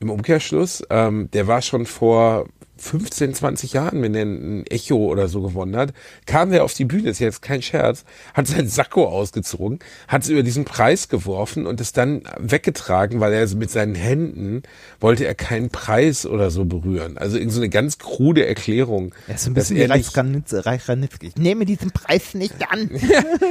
im Umkehrschluss, ähm, der war schon vor 15, 20 Jahren, wenn er ein Echo oder so gewonnen hat, kam der auf die Bühne, ist jetzt kein Scherz, hat sein Sakko ausgezogen, hat es über diesen Preis geworfen und es dann weggetragen, weil er mit seinen Händen wollte er keinen Preis oder so berühren. Also irgend so eine ganz krude Erklärung. Er ist ein bisschen wie er Reich Reich Ranitzky. Ich nehme diesen Preis nicht an.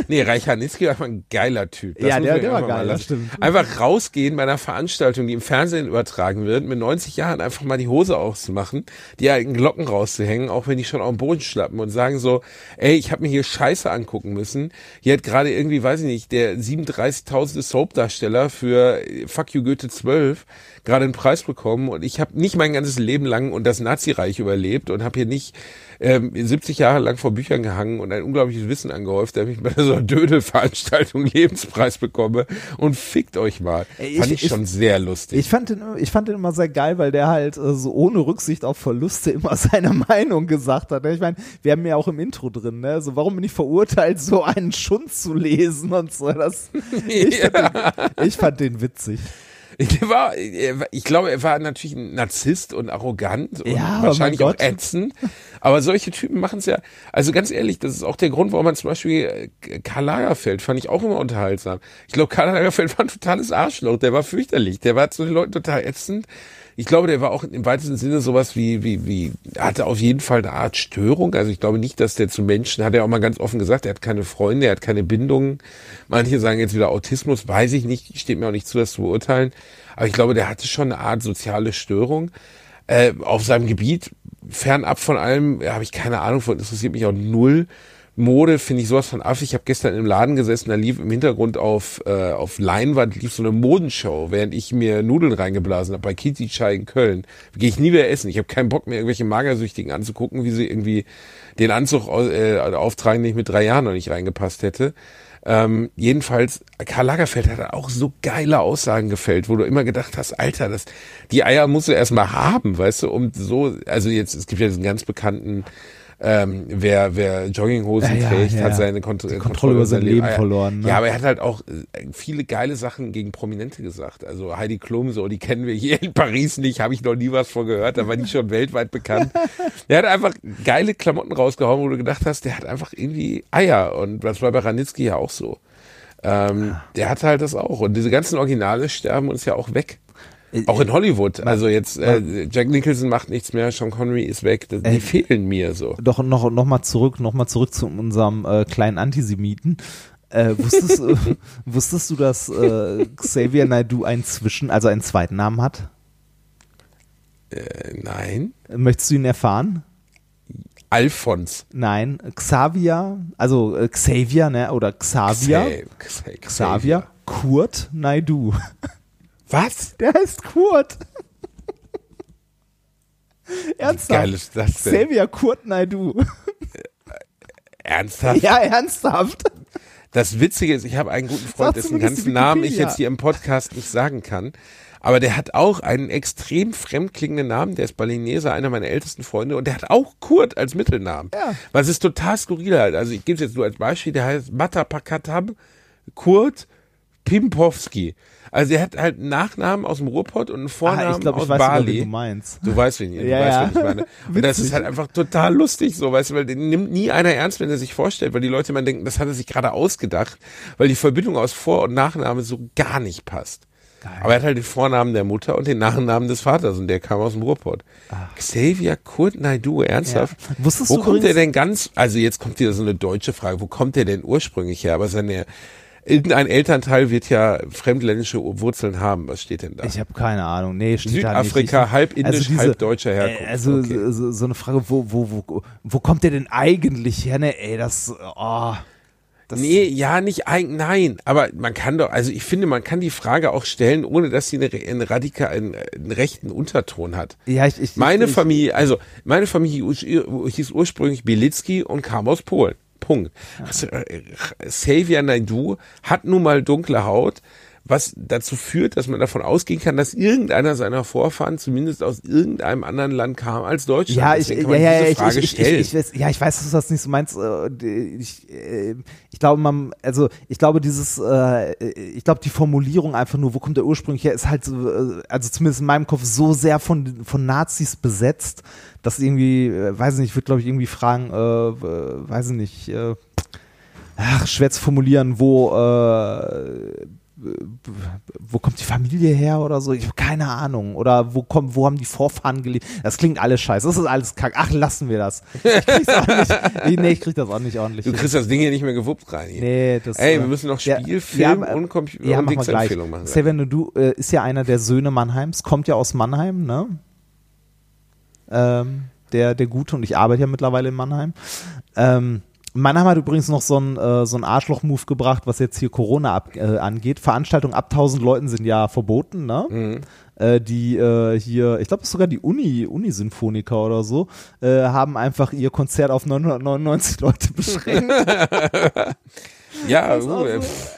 Nee, Reich Ranitzky war einfach ein geiler Typ. Das Ja, der- der war geil, das stimmt. Einfach rausgehen bei einer Veranstaltung, die im Fernsehen übertragen wird, mit 90 Jahren einfach mal die Hose auszumachen, die alten Glocken rauszuhängen, auch wenn die schon auf den Boden schlappen und sagen so, ey, ich habe mir hier Scheiße angucken müssen. Hier hat gerade irgendwie, weiß ich nicht, der 37.000. Soap-Darsteller für Fuck You Goethe 12 gerade einen Preis bekommen und ich habe nicht mein ganzes Leben lang und das Nazireich überlebt und habe hier nicht ähm, 70 Jahre lang vor Büchern gehangen und ein unglaubliches Wissen angehäuft, damit ich bei so einer Dödel-Veranstaltung Lebenspreis bekomme und fickt euch mal. Ey, fand ich- ich, schon ich- sehr lustig. Ich fand, den, ich fand den immer sehr geil, weil der halt äh, so ohne Rücksicht auf Verluste immer seine Meinung gesagt hat. Ich meine, wir haben ja auch im Intro drin, ne? So, warum bin ich verurteilt, so einen Schund zu lesen und so. Das, ich, fand den, ich fand den witzig. Der war, war- ich glaube, er war natürlich ein Narzisst und arrogant und Ja, wahrscheinlich auch ätzend. Aber solche Typen machen es ja, also ganz ehrlich, das ist auch der Grund, warum man zum Beispiel äh, Karl Lagerfeld fand ich auch immer unterhaltsam. Ich glaube, Karl Lagerfeld war ein totales Arschloch, der war fürchterlich, der war zu den Leuten total ätzend. Ich glaube, der war auch im weitesten Sinne sowas wie, wie, wie, hatte auf jeden Fall eine Art Störung. Also ich glaube nicht, dass der zu Menschen, hat er auch mal ganz offen gesagt, er hat keine Freunde, er hat keine Bindungen. Manche sagen jetzt wieder Autismus, weiß ich nicht, steht mir auch nicht zu, das zu beurteilen. Aber ich glaube, der hatte schon eine Art soziale Störung. Äh, auf seinem Gebiet, fernab von allem, habe ich keine Ahnung von, interessiert mich auch null. Mode finde ich sowas von affig. Ich habe gestern im Laden gesessen, da lief im Hintergrund auf, äh, auf Leinwand lief so eine Modenshow, während ich mir Nudeln reingeblasen habe bei Kitty Chai in Köln. Gehe ich nie wieder essen. Ich habe keinen Bock mehr, irgendwelche Magersüchtigen anzugucken, wie sie irgendwie den Anzug äh, auftragen, den ich mit drei Jahren noch nicht reingepasst hätte. Ähm, jedenfalls, Karl Lagerfeld hat auch so geile Aussagen gefällt, wo du immer gedacht hast, Alter, das, die Eier musst du erstmal haben, weißt du, um so, also jetzt, es gibt ja diesen ganz bekannten, ähm, wer, wer Jogginghosen Ja, ja, trägt, ja, hat ja. seine Kont Die Kontrolle über sein Leben verloren, ne? Ja, aber er hat halt auch äh, viele geile Sachen gegen Prominente gesagt. Also Heidi Klum, so, die kennen wir hier in Paris nicht, habe ich noch nie was von gehört, da war die schon weltweit bekannt. Der hat einfach geile Klamotten rausgehauen, wo du gedacht hast, der hat einfach irgendwie Eier. Und das war bei Ranitzky ja auch so. Ähm, der hat halt das auch. Und diese ganzen Originale sterben uns ja auch weg. Auch in Hollywood. Also jetzt, äh, Jack Nicholson macht nichts mehr, Sean Connery ist weg. Die Ey. fehlen mir so. Doch noch, noch mal zurück, noch mal zurück zu unserem äh, kleinen Antisemiten. Äh, wusstest, äh, wusstest du, dass äh, Xavier Naidoo einen Zwischen, also einen zweiten Namen hat? Äh, nein. Möchtest du ihn erfahren? Alphons. Nein, Xavier, also äh, Xavier, ne, oder Xavier, Xa- Xa- Xavier, Kurt Naidoo. Was? Der heißt Kurt. Ernsthaft? geil ist das denn? Xavier Kurt Naidoo. Ernsthaft? Ja, ernsthaft. Das Witzige ist, ich habe einen guten Freund, dessen ganzen Namen ich jetzt hier im Podcast nicht sagen kann. Aber der hat auch einen extrem fremdklingenden Namen. Der ist Balinese, einer meiner ältesten Freunde. Und der hat auch Kurt als Mittelnamen. Ja. Was ist total skurril halt. Also ich gebe es jetzt nur als Beispiel. Der heißt Matapakatam Kurt Pimpowski. Also der hat halt einen Nachnamen aus dem Ruhrpott und einen Vornamen Ah, ich glaube, aus ich weiß sogar, Bali. wie du meinst. Du weißt, wen, du Ja, weißt, ja. wen ich meine. Und das ist halt einfach total lustig, so, weißt du, weil den nimmt nie einer ernst, wenn er sich vorstellt, weil die Leute immer denken, das hat er sich gerade ausgedacht, weil die Verbindung aus Vor- und Nachname so gar nicht passt. Aber er hat halt den Vornamen der Mutter und den Nachnamen des Vaters und der kam aus dem Ruhrpott. Xavier Kurt Naidu, ernsthaft? Ja. Wusstest wo du kommt der übrigens- denn ganz, also jetzt kommt wieder so eine deutsche Frage, wo kommt der denn ursprünglich her? Aber seine, irgendein Elternteil wird ja fremdländische Wurzeln haben. Was steht denn da? Ich habe keine Ahnung. Nee, steht da nicht. Südafrika, Ich- halb indisch, diese- halb deutscher Herkunft. Äh, also Okay. so, so eine Frage, wo, wo, wo, wo kommt der denn eigentlich her? Ne, ey, das, oh, das Nee, ja, nicht ein, nein, aber man kann doch, also ich finde, man kann die Frage auch stellen, ohne dass sie eine, einen radikal, einen, einen rechten Unterton hat. Ja, ich, ich, Meine ich, Familie, also meine Familie hieß- ursprünglich Bielitzki und kam aus Polen. Punkt. Also, äh, Xavier Naidoo hat nun mal dunkle Haut, was dazu führt, dass man davon ausgehen kann, dass irgendeiner seiner Vorfahren zumindest aus irgendeinem anderen Land kam als Deutschland. Ja, ich, ja, ja, ich, ich, ich, weiß, ja, ich weiß, dass du das nicht so meinst. äh, die- Ich, äh, ich glaube, man, also ich glaube, dieses, äh, ich glaube, die Formulierung einfach nur, wo kommt der ursprünglich her, ist halt, so, äh, also zumindest in meinem Kopf so sehr von von Nazis besetzt, dass irgendwie, äh, weiß ich nicht, ich würde glaube ich irgendwie fragen, äh, äh, weiß ich nicht, äh, ach, schwer zu formulieren, wo äh, wo kommt die Familie her oder so? Ich habe keine Ahnung. Oder wo kommt, wo haben die Vorfahren gelebt? Das klingt alles scheiße. Das ist alles kack. Ach, lassen wir das. Ich krieg's auch nicht. Nee, ich krieg das auch nicht ordentlich. Du kriegst das Ding hier nicht mehr gewuppt rein. Hier. Nee, das, Ey, äh, wir müssen noch ja, Spiel, Film ja, und, Compu ja, und gleich. Dings-Empfehlung machen. Seven du äh, ist ja einer der Söhne Mannheims, kommt ja aus Mannheim, ne? ähm, der, der Gute, und ich arbeite ja mittlerweile in Mannheim. Ähm, Mannheim hat übrigens noch so einen äh, so Arschloch-Move gebracht, was jetzt hier Corona ab, äh, angeht. Veranstaltungen ab 1000 Leuten sind ja verboten, ne? Mhm. Äh, die äh, hier, ich glaube, es ist sogar die Uni, Uni-Sinfoniker oder so, äh, haben einfach ihr Konzert auf 999 Leute beschränkt. Ja, uh, so, pff.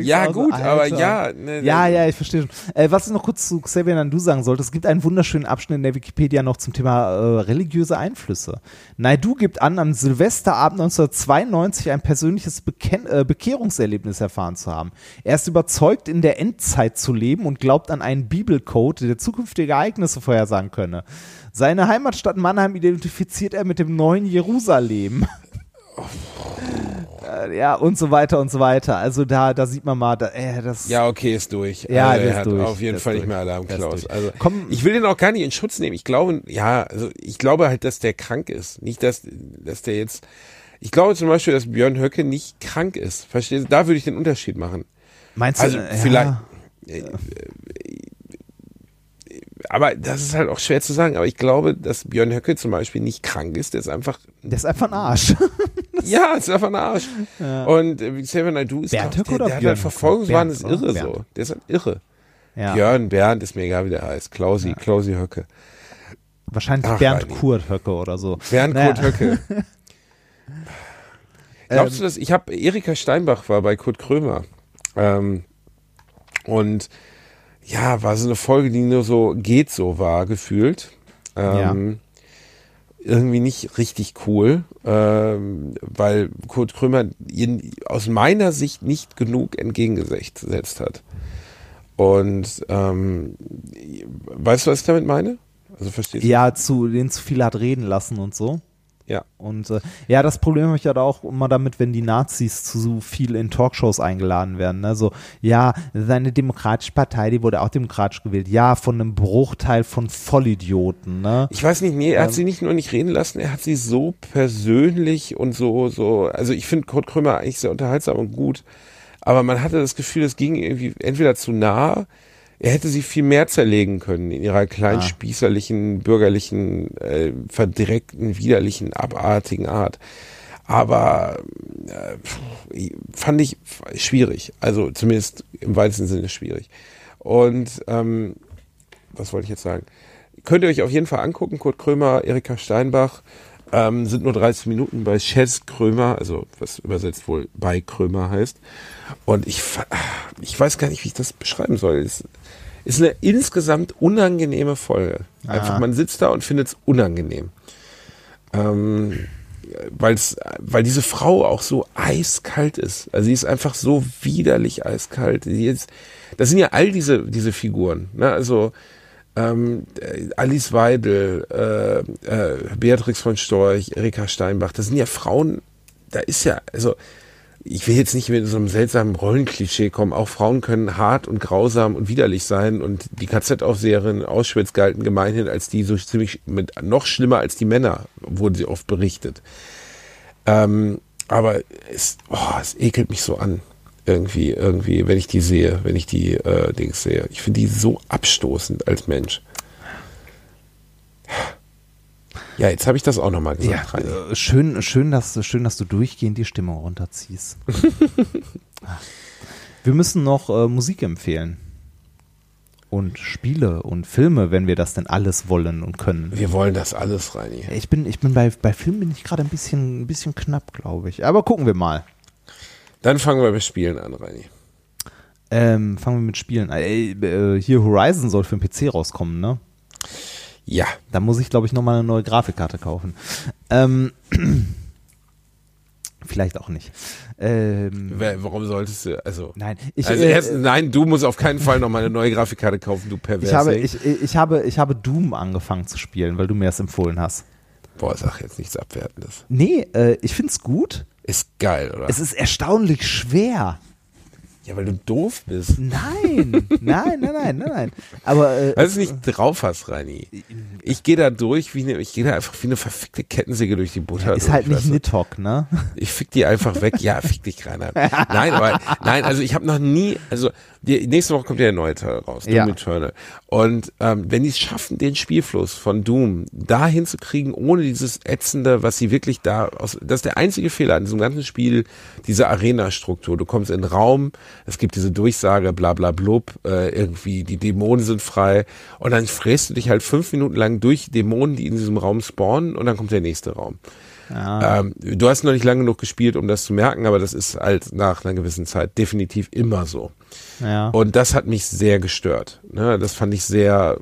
ja, auch so, gut, aber ja. Ne, Ja, ja, ich verstehe schon. Äh, was ich noch kurz zu Xavier Nandu sagen sollte, es gibt einen wunderschönen Abschnitt in der Wikipedia noch zum Thema äh, religiöse Einflüsse. Naidu gibt an, am Silvesterabend 1992 ein persönliches Beken äh, Bekehrungserlebnis erfahren zu haben. Er ist überzeugt, in der Endzeit zu leben und glaubt an einen Bibelcode, der zukünftige Ereignisse vorhersagen könne. Seine Heimatstadt Mannheim identifiziert er mit dem neuen Jerusalem. Äh, ja, und so weiter und so weiter. Also da, da sieht man mal, da, äh, das Ja, okay, ist durch. Ja, also, er hat durch, auf jeden Fall nicht mehr Alarm, Der ist Klaus. durch. Also, Komm. ich will den auch gar nicht in Schutz nehmen. Ich glaube, ja, also ich glaube halt, dass der krank ist. Nicht, dass, dass der jetzt. Ich glaube zum Beispiel, dass Björn Höcke nicht krank ist. Verstehst du? Da würde ich den Unterschied machen. Meinst du, Also äh, vielleicht. ja. äh, äh, Aber das ist halt auch schwer zu sagen. Aber ich glaube, dass Björn Höcke zum Beispiel nicht krank ist. Der ist einfach, Der ist einfach ein Arsch. ja, ist einfach ein Arsch. Und äh, Xavier Naidoo ist, Bernd glaub, der, oder der hat halt Verfolgungswahn, ist irre Bernd, so. Der ist halt irre. ja. Björn, Bernd, ist mir egal, wie der heißt. Klausi, Klausi Höcke. Wahrscheinlich Ach, Bernd Reini. Kurt Höcke oder so. Bernd Naja. Kurt Höcke. Glaubst du das? Ich habe Erika Steinbach war bei Kurt Krömer. Ähm, und ja, war so eine Folge, die nur so geht so war, gefühlt. Ähm, Irgendwie nicht richtig cool, ähm, weil Kurt Krömer ihn aus meiner Sicht nicht genug entgegengesetzt hat. Und ähm, weißt du, was ich damit meine? Also verstehst du? Ja, zu den zu viel hat reden lassen und so. Ja. Und äh, ja, das Problem habe ich ja da auch immer damit, wenn die Nazis zu so viel in Talkshows eingeladen werden. Ne? So, ja, seine demokratische Partei, die wurde auch demokratisch gewählt. Ja, von einem Bruchteil von Vollidioten. Ne? Ich weiß nicht, nee, er hat Ähm. sie nicht nur nicht reden lassen, er hat sie so persönlich und so, so, also ich finde Kurt Krömer eigentlich sehr unterhaltsam und gut, aber man hatte das Gefühl, es ging irgendwie entweder zu nah, er hätte sie viel mehr zerlegen können in ihrer kleinen, Ah. spießerlichen, bürgerlichen, äh, verdreckten, widerlichen, abartigen Art. Aber äh, fand ich schwierig, also zumindest im weitesten Sinne schwierig. Und ähm, was wollte ich jetzt sagen? Könnt ihr euch auf jeden Fall angucken, Kurt Krömer, Erika Steinbach, ähm, sind nur 30 Minuten bei Chess Krömer, also was übersetzt wohl bei Krömer heißt. Und ich, ich weiß gar nicht, wie ich das beschreiben soll. Es ist eine insgesamt unangenehme Folge. Einfach, Ah. man sitzt da und findet es unangenehm. Ähm, weil's, weil diese Frau auch so eiskalt ist. Also sie ist einfach so widerlich eiskalt. Sie ist, das sind ja all diese, diese Figuren. Ne? Also ähm, äh, Alice Weidel, äh, äh, Beatrix von Storch, Erika Steinbach, das sind ja Frauen, da ist ja, also ich will jetzt nicht mit so einem seltsamen Rollenklischee kommen. Auch Frauen können hart und grausam und widerlich sein und die KZ-Aufseherin in Auschwitz galten gemeinhin als die so ziemlich mit noch schlimmer als die Männer, wurden sie oft berichtet. Ähm, aber es, oh, es ekelt mich so an. Irgendwie, irgendwie, wenn ich die sehe, wenn ich die äh, Dings sehe. Ich finde die so abstoßend als Mensch. Ja, jetzt habe ich das auch nochmal gesagt. Reini. äh, schön, schön, dass, schön, dass du durchgehend die Stimmung runterziehst. wir müssen noch äh, Musik empfehlen. Und Spiele und Filme, wenn wir das denn alles wollen und können. Wir wollen das alles, Reini. Ich bin, ich bin bei, bei Filmen bin ich gerade ein bisschen, ein bisschen knapp, glaube ich. Aber gucken wir mal. Dann fangen wir mit Spielen an, Reini. Ähm, fangen wir mit Spielen an. Äh, hier Horizon soll für den PC rauskommen, ne? Ja, Da muss ich, glaube ich, nochmal eine neue Grafikkarte kaufen. Ähm, vielleicht auch nicht. Ähm, warum solltest du, also, nein, ich, also äh, erst, nein, du musst auf keinen Fall noch mal eine neue Grafikkarte kaufen, du pervers. ich habe, ich, ich, habe, ich habe Doom angefangen zu spielen, weil du mir das empfohlen hast. Boah, sag jetzt nichts Abwertendes. Nee, äh, ich find's gut. Ist geil, oder? Es ist erstaunlich schwer. Ja, weil du doof bist. Nein. Nein, nein, nein, nein, nein. Aber äh, Weil du es nicht drauf hast, Reini. Ich gehe da durch wie eine, ich gehe da einfach wie eine verfickte Kettensäge durch die Butter. ist durch, halt nicht? Nidhogg, ne? Ich fick die einfach weg. Ja, fick dich, Rainer. Nein, aber nein, also ich habe noch nie, also die, nächste Woche kommt ja der neue Teil raus, Doom Ja. Eternal. Und ähm, wenn die es schaffen, den Spielfluss von Doom da hinzukriegen, ohne dieses ätzende, was sie wirklich da aus, das ist der einzige Fehler an diesem ganzen Spiel, diese Arena-Struktur. Du kommst in den Raum, es gibt diese Durchsage, bla bla blub, äh, irgendwie die Dämonen sind frei und dann fräst du dich halt fünf Minuten lang durch Dämonen, die in diesem Raum spawnen und dann kommt der nächste Raum. Ähm, du hast noch nicht lange genug gespielt, um das zu merken, aber das ist halt nach einer gewissen Zeit definitiv immer so. Ja. Und das hat mich sehr gestört. Ne? Das fand ich sehr,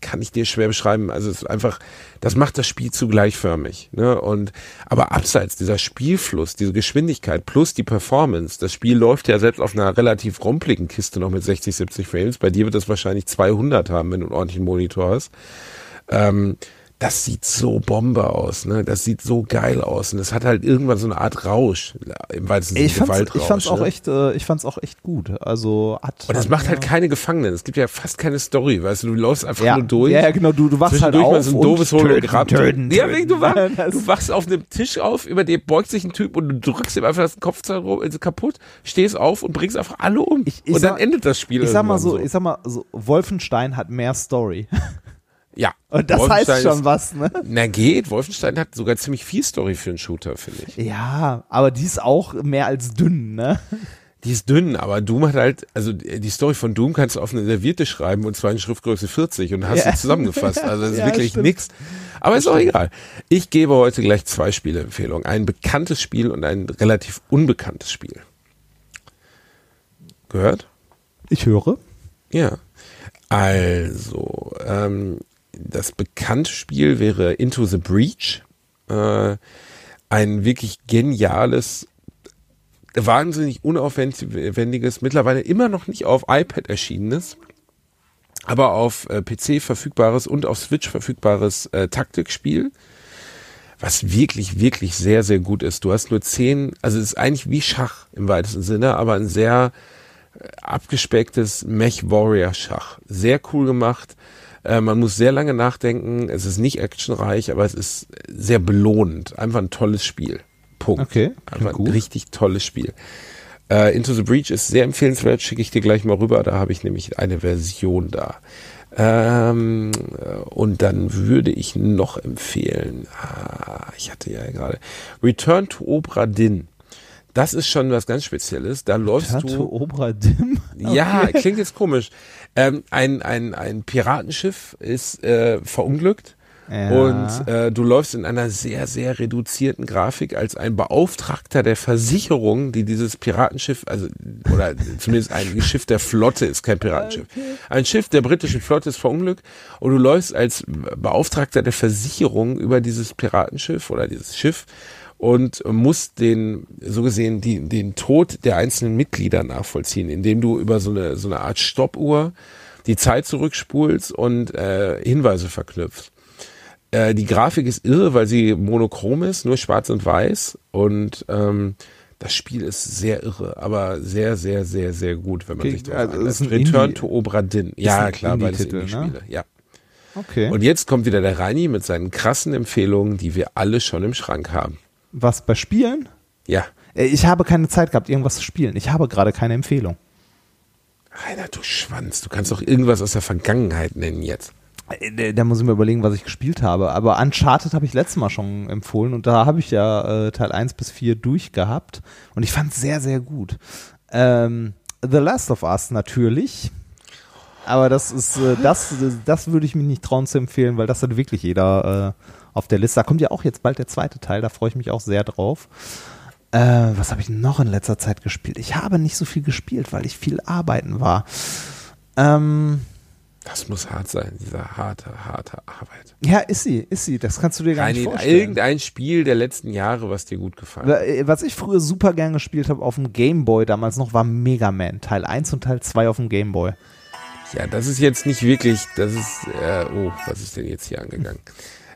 kann ich dir schwer beschreiben. Also es ist einfach, das macht das Spiel zu gleichförmig. Ne? Und aber abseits dieser Spielfluss, diese Geschwindigkeit plus die Performance, das Spiel läuft ja selbst auf einer relativ rumpeligen Kiste noch mit 60, 70 Frames. Bei dir wird das wahrscheinlich 200 haben, wenn du einen ordentlichen Monitor hast. Ähm, das sieht so Bombe aus, ne? Das sieht so geil aus und es hat halt irgendwann so eine Art Rausch im weitesten Ich fand's, Gewaltrausch. ich fand's auch ne? echt, äh, ich fand's auch echt gut. Also hat. Und es macht halt keine Gefangenen. Es gibt ja fast keine Story, weißt du, du läufst einfach ja, nur durch. Ja, ja, genau. Du, du wachst halt auf mal so ein und doofes Hologramm. töten, töten, ja, wegen du, wach, Das- du wachst auf einem Tisch auf, über dir beugt sich ein Typ und du drückst ihm einfach das ro- also kaputt, stehst auf und bringst einfach alle um. Ich- ich und dann sag- endet das Spiel Ich sag mal irgendwann so, ich sag mal so, Wolfenstein hat mehr Story. ja. Und das heißt schon ist- was, ne? Na geht, Wolfenstein hat sogar ziemlich viel Story für einen Shooter, finde ich. Ja, aber die ist auch mehr als dünn, ne? Die ist dünn, aber Doom hat halt, also die Story von Doom kannst du auf eine Serviette schreiben und zwar in Schriftgröße 40 und hast Ja. sie zusammengefasst. Also das ist Ja, wirklich stimmt. nix. Aber ist auch egal. Ich gebe heute gleich zwei Spieleempfehlungen. Ein bekanntes Spiel und ein relativ unbekanntes Spiel. Gehört? Ich höre. Ja. Also, ähm, das bekannte Spiel wäre Into the Breach. Äh, ein wirklich geniales, wahnsinnig unaufwendiges, mittlerweile immer noch nicht auf iPad erschienenes, aber auf äh, PC verfügbares und auf Switch verfügbares äh, Taktikspiel was wirklich, wirklich sehr, sehr gut ist. Du hast nur zehn, also es ist eigentlich wie Schach im weitesten Sinne, aber ein sehr äh, abgespecktes Mech-Warrior-Schach. Sehr cool gemacht. Äh, man muss sehr lange nachdenken. Es ist nicht actionreich, aber es ist sehr belohnend. Einfach ein tolles Spiel. Punkt. Okay, Einfach ein gut. richtig tolles Spiel. Äh, Into the Breach ist sehr empfehlenswert, schicke ich dir gleich mal rüber. Da habe ich nämlich eine Version da. Ähm, äh, und dann würde ich noch empfehlen, ah, ich hatte ja gerade, Return to Obra Dinn. Das ist schon was ganz Spezielles. Da läufst Tato du. Obra Dim. Ja, klingt jetzt komisch. Ähm, ein, ein, ein Piratenschiff ist äh, verunglückt Ja. und äh, du läufst in einer sehr, sehr reduzierten Grafik als ein Beauftragter der Versicherung, die dieses Piratenschiff, also oder zumindest ein Schiff der Flotte ist kein Piratenschiff. Ein Schiff der britischen Flotte ist verunglückt und du läufst als Beauftragter der Versicherung über dieses Piratenschiff oder dieses Schiff und musst den, so gesehen, die, den Tod der einzelnen Mitglieder nachvollziehen, indem du über so eine, so eine Art Stoppuhr die Zeit zurückspulst und äh, Hinweise verknüpfst. Äh, die Grafik ist irre, weil sie monochrom ist, nur schwarz und weiß und ähm, das Spiel ist sehr irre, aber sehr, sehr, sehr, sehr gut, wenn man Okay, sich drauf also ein Return Indie- to Obra Dinn. Ja, klar, Indie-Titel, ne? Indie-Spiele. Ja. Okay. Und jetzt kommt wieder der Reini mit seinen krassen Empfehlungen, die wir alle schon im Schrank haben. Was bei Spielen? Ja. Äh, Ich habe keine Zeit gehabt, irgendwas zu spielen. Ich habe gerade keine Empfehlung. Rainer, du Schwanz, du kannst doch irgendwas aus der Vergangenheit nennen jetzt. Äh, Da muss ich mir überlegen, was ich gespielt habe. Aber Uncharted habe ich letztes Mal schon empfohlen und da habe ich ja äh, Teil 1 bis 4 durchgehabt und ich fand es sehr, sehr gut. Ähm, The Last of Us natürlich. Aber das ist, äh, das, das würde ich mir nicht trauen zu empfehlen, weil das hat wirklich jeder äh, auf der Liste. Da kommt ja auch jetzt bald der zweite Teil, da freue ich mich auch sehr drauf. Äh, was habe ich noch in letzter Zeit gespielt? Ich habe nicht so viel gespielt, weil ich viel arbeiten war. Ähm, Das muss hart sein, diese harte, harte Arbeit. Ja, ist sie, ist sie. Das kannst du dir gar nicht Reini, vorstellen. irgendein Spiel der letzten Jahre, was dir gut gefallen hat. Wa- Was ich früher super gern gespielt habe auf dem Game Boy damals noch, war Mega Man. Teil 1 und Teil 2 auf dem Game Boy. Ja, das ist jetzt nicht wirklich, das ist, äh, oh, was ist denn jetzt hier angegangen?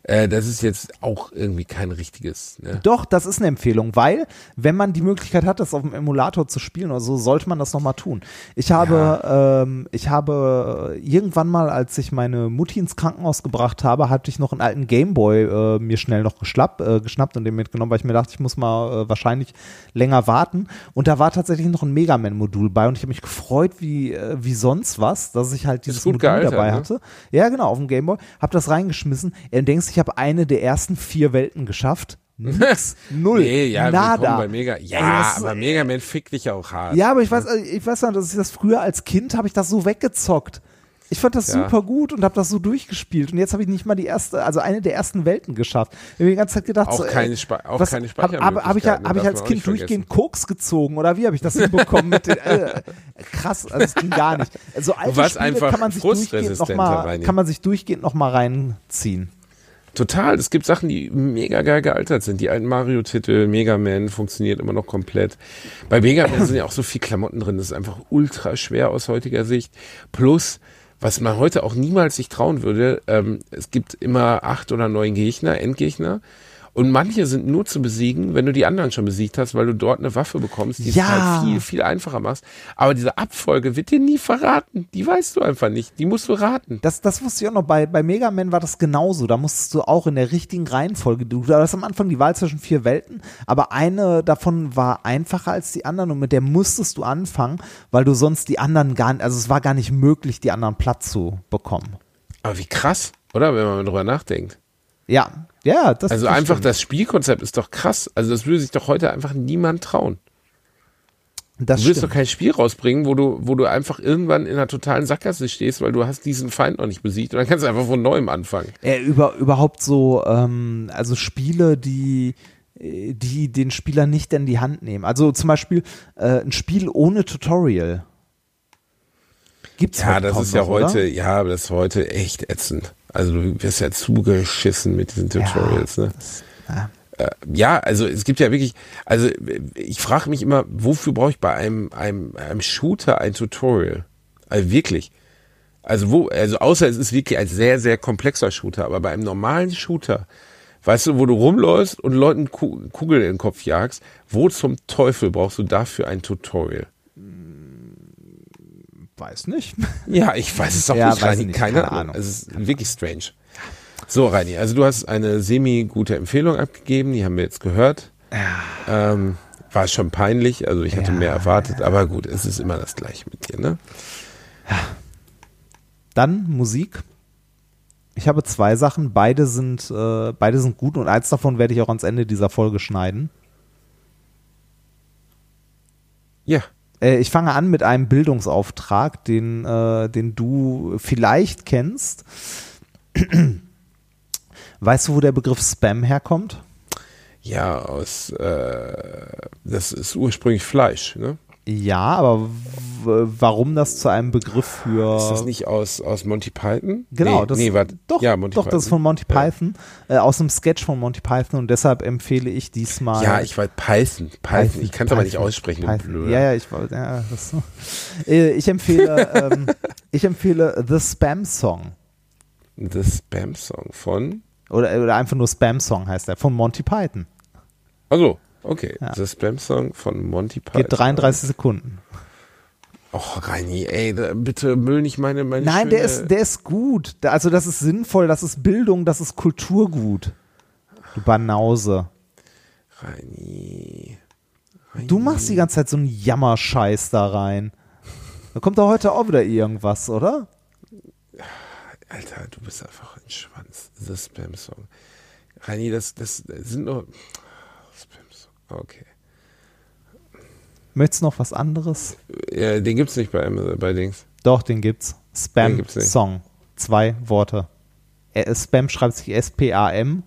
Äh, das ist jetzt auch irgendwie kein richtiges. Ne? Doch, das ist eine Empfehlung, weil wenn man die Möglichkeit hat, das auf dem Emulator zu spielen oder so, sollte man das nochmal tun. Ich habe, ähm, ich habe irgendwann mal, als ich meine Mutti ins Krankenhaus gebracht habe, hatte ich noch einen alten Gameboy äh, mir schnell noch geschlapp, äh, geschnappt und den mitgenommen, weil ich mir dachte, ich muss mal äh, wahrscheinlich länger warten. Und da war tatsächlich noch ein Mega Man-Modul bei und ich habe mich gefreut wie, äh, wie sonst was, dass ich halt dieses Modul gealtert, dabei ne? hatte. Ja, genau, auf dem Gameboy. Hab das reingeschmissen. Er denkst, ich habe eine der ersten vier Welten geschafft. Nix, null, Nee, ja, nada. bei Mega. Ja, Ey, das- aber Mega Man fickt dich auch hart. Ja, aber ich weiß, äh, ich weiß noch, dass ich das früher als Kind habe ich das so weggezockt. Ich fand das Ja. super gut und habe das so durchgespielt und jetzt habe ich nicht mal die erste, also eine der ersten Welten geschafft. Ich habe die ganze Zeit gedacht, Auch so, ey, keine Spe- auch was, keine Habe hab, ich, Speichermöglichkeiten, hab ich als Kind durchgehend Koks gezogen oder wie habe ich das hinbekommen mit den, äh, krass, also es ging gar nicht. So alte warst Spiele einfach kann man sich durchgehend noch mal, kann man sich durchgehend noch mal reinziehen. Total. Es gibt Sachen, die mega geil gealtert sind. Die alten Mario-Titel, Mega Man funktioniert immer noch komplett. Bei Mega Man sind ja auch so viel Klamotten drin. Das ist einfach ultra schwer aus heutiger Sicht. Plus, was man heute auch niemals sich trauen würde, ähm, es gibt immer acht oder neun Gegner, Endgegner. Und manche sind nur zu besiegen, wenn du die anderen schon besiegt hast, weil du dort eine Waffe bekommst, die Ja. es halt viel, viel einfacher machst. Aber diese Abfolge wird dir nie verraten. Die weißt du einfach nicht. Die musst du raten. Das, das wusste ich auch noch. Bei, bei Mega Man war das genauso. Da musstest du auch in der richtigen Reihenfolge. Du hast am Anfang die Wahl zwischen vier Welten, aber eine davon war einfacher als die anderen und mit der musstest du anfangen, weil du sonst die anderen gar nicht, also es war gar nicht möglich, die anderen Platz zu bekommen. Aber wie krass, oder? Wenn man mal drüber nachdenkt. Ja, ja, das Also einfach stimmt. das Spielkonzept ist doch krass. Also das würde sich doch heute einfach niemand trauen. Das Du willst stimmt. doch kein Spiel rausbringen, wo du, wo du einfach irgendwann in einer totalen Sackgasse stehst, weil du hast diesen Feind noch nicht besiegt und dann kannst du einfach von neuem anfangen. Äh, über, überhaupt so, ähm, also Spiele, die die den Spieler nicht in die Hand nehmen. Also zum Beispiel äh, ein Spiel ohne Tutorial. Gibt's Ja, heute das ist ja noch, oder? heute, ja, das ist heute echt ätzend. Also du wirst ja zugeschissen mit diesen Tutorials, ne? ja. Äh, ja, also es gibt ja wirklich, also ich frage mich immer, wofür brauche ich bei einem, einem, einem Shooter ein Tutorial? Also wirklich. Also wo, also außer es ist wirklich ein sehr, sehr komplexer Shooter, aber bei einem normalen Shooter, weißt du, wo du rumläufst und Leuten Ku- Kugeln in den Kopf jagst, wo zum Teufel brauchst du dafür ein Tutorial? Weiß nicht. Ja, ich weiß es auch Ja, nicht, Reini, ich nicht, keine, keine Ahnung. Ahnung. Es ist wirklich strange. So, Reini, also du hast eine semi-gute Empfehlung abgegeben, die haben wir jetzt gehört. Ähm, war schon peinlich, also ich hatte Ja, mehr erwartet, aber gut, es ist immer das gleiche mit dir, ne? Dann Musik. Ich habe zwei Sachen, beide sind, äh, beide sind gut und eins davon werde ich auch ans Ende dieser Folge schneiden. Ja. Äh, ich fange an mit einem Bildungsauftrag, den, äh, den du vielleicht kennst. Weißt du, wo der Begriff Spam herkommt? Ja, aus, äh, das ist ursprünglich Fleisch, ne? Ja, aber warum das zu einem Begriff für. Ist das nicht aus, aus Monty Python? Genau, nee, das, nee, doch, ja, Monty doch, das ist von Monty Python, äh, aus einem Sketch von Monty Python und deshalb empfehle ich diesmal. Ja, ich weiß, Python, Python, ich kann es aber nicht Python, aussprechen, Python. Ja, ja, ich wollte, ja, das, äh, ich empfehle, ähm, ich empfehle The Spam Song The Spam Song von, oder, oder einfach nur Spam Song heißt er von Monty Python. also, okay, Ja. The Spam Song von Monty Python. Geht 33 Sekunden. Och, Reini, ey, da, bitte müll nicht meine, meine Nein, schöne, der ist, der ist gut. Also das ist sinnvoll, das ist Bildung, das ist Kulturgut. Du Banause. Reini. Du machst die ganze Zeit so einen Jammerscheiß da rein. Da kommt doch heute auch wieder irgendwas, oder? Alter, du bist einfach ein Schwanz. The Spam Song. Reini, das, das sind nur. Okay. Möchtest du noch was anderes? Ja, den gibt's nicht bei, bei Dings. Doch, den gibt's. Den Spam gibt's nicht. Song. Zwei Worte. Äh, Spam schreibt sich S-P-A-M.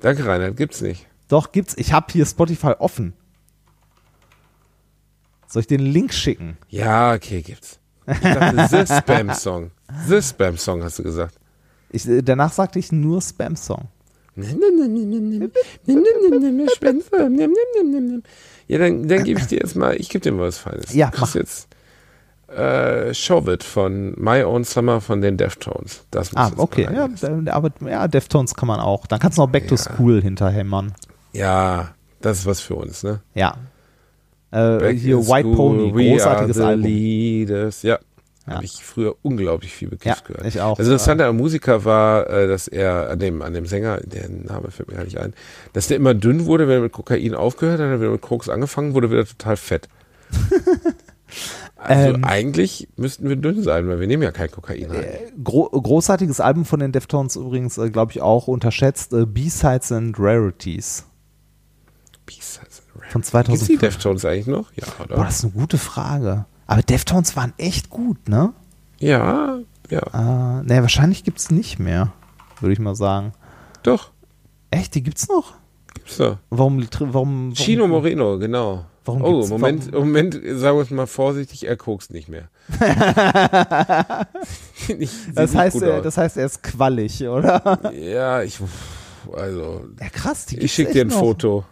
Danke, Reinhard, gibt's nicht. Doch, gibt's. Ich habe hier Spotify offen. Soll ich den Link schicken? Ja, okay, gibt's. Ich dachte, The Spam Song. The Spam Song hast du gesagt. Ich, äh, danach sagte ich nur Spam Song. Ja, dann, dann gebe ich dir jetzt mal, ich gebe dir mal was Feines. Ja, mach. jetzt äh, Shove It von My Own Summer von den Deftones. Das muss Ah, okay. Ja, aber ja, Deftones kann man auch. Dann kannst du noch Back to School hinterhämmern. ja, das ist was für uns, ne? Ja. Äh, hier White School, Pony, großartiges Album. Leaders. Ja. Ja. Habe ich früher unglaublich viel Ja, bekifft gehört. ich auch. Das Interessante am Musiker war, äh, dass er an dem, an dem Sänger, der Name fällt mir gar nicht ein, dass der immer dünn wurde, wenn er mit Kokain aufgehört hat, dann hat er wieder mit Koks angefangen, wurde wieder total fett. Also Ähm. eigentlich müssten wir dünn sein, weil wir nehmen ja kein Kokain ein. Gro großartiges Album von den Deftones übrigens, äh, glaube ich, auch unterschätzt. Äh, B-Sides and Rarities B-Sides and Rap. von Gibt's die 2005. Deftones eigentlich noch? Ja, oder? Boah, das ist eine gute Frage. Aber Deftones waren echt gut, ne? ja, ja, Äh, ne, wahrscheinlich gibt es nicht mehr, würde ich mal sagen. doch. Echt, die gibt's noch? Gibt's doch. Warum, warum, warum Chino Moreno, genau. Warum oh, Moment, warum- Moment, sagen wir es mal vorsichtig, er kokst nicht mehr. Sieht Das heißt, er, das heißt, er ist quallig, oder? Ja, ich, also, Ja, krass, die ich schicke dir ein noch. Foto.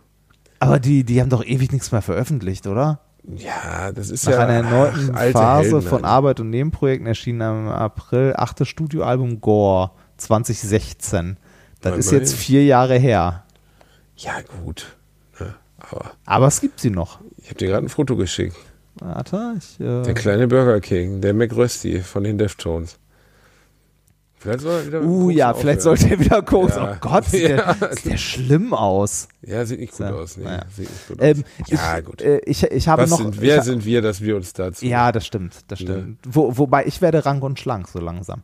Aber die, die haben doch ewig nichts mehr veröffentlicht, oder? Ja, das ist Nach ja einer erneuten ach, Phase Helden von. Arbeit und Nebenprojekten erschien am April achte Studioalbum Gore 2016. Das Na, ist jetzt vier Jahre her. Ja, gut. Ne, aber Aber es gibt sie noch. ich habe dir gerade ein Foto geschickt. Warte, ich, Der äh, kleine Burger King, der McRösti von den Deftones. Vielleicht soll er wieder uh, Koks ja, vielleicht aufhören. sollte er wieder gucken. Ja. Oh Gott, sieht, Ja. der, sieht der schlimm aus. Ja, sieht nicht gut Ja, aus. Nee, naja. sieht nicht gut Ähm, aus. Ja, ich, gut. Äh, ich, ich habe Was noch. sind, wer ich, sind wir, dass wir uns dazu... Ja, das stimmt, das stimmt. Wo, wobei ich werde rank und schlank so langsam.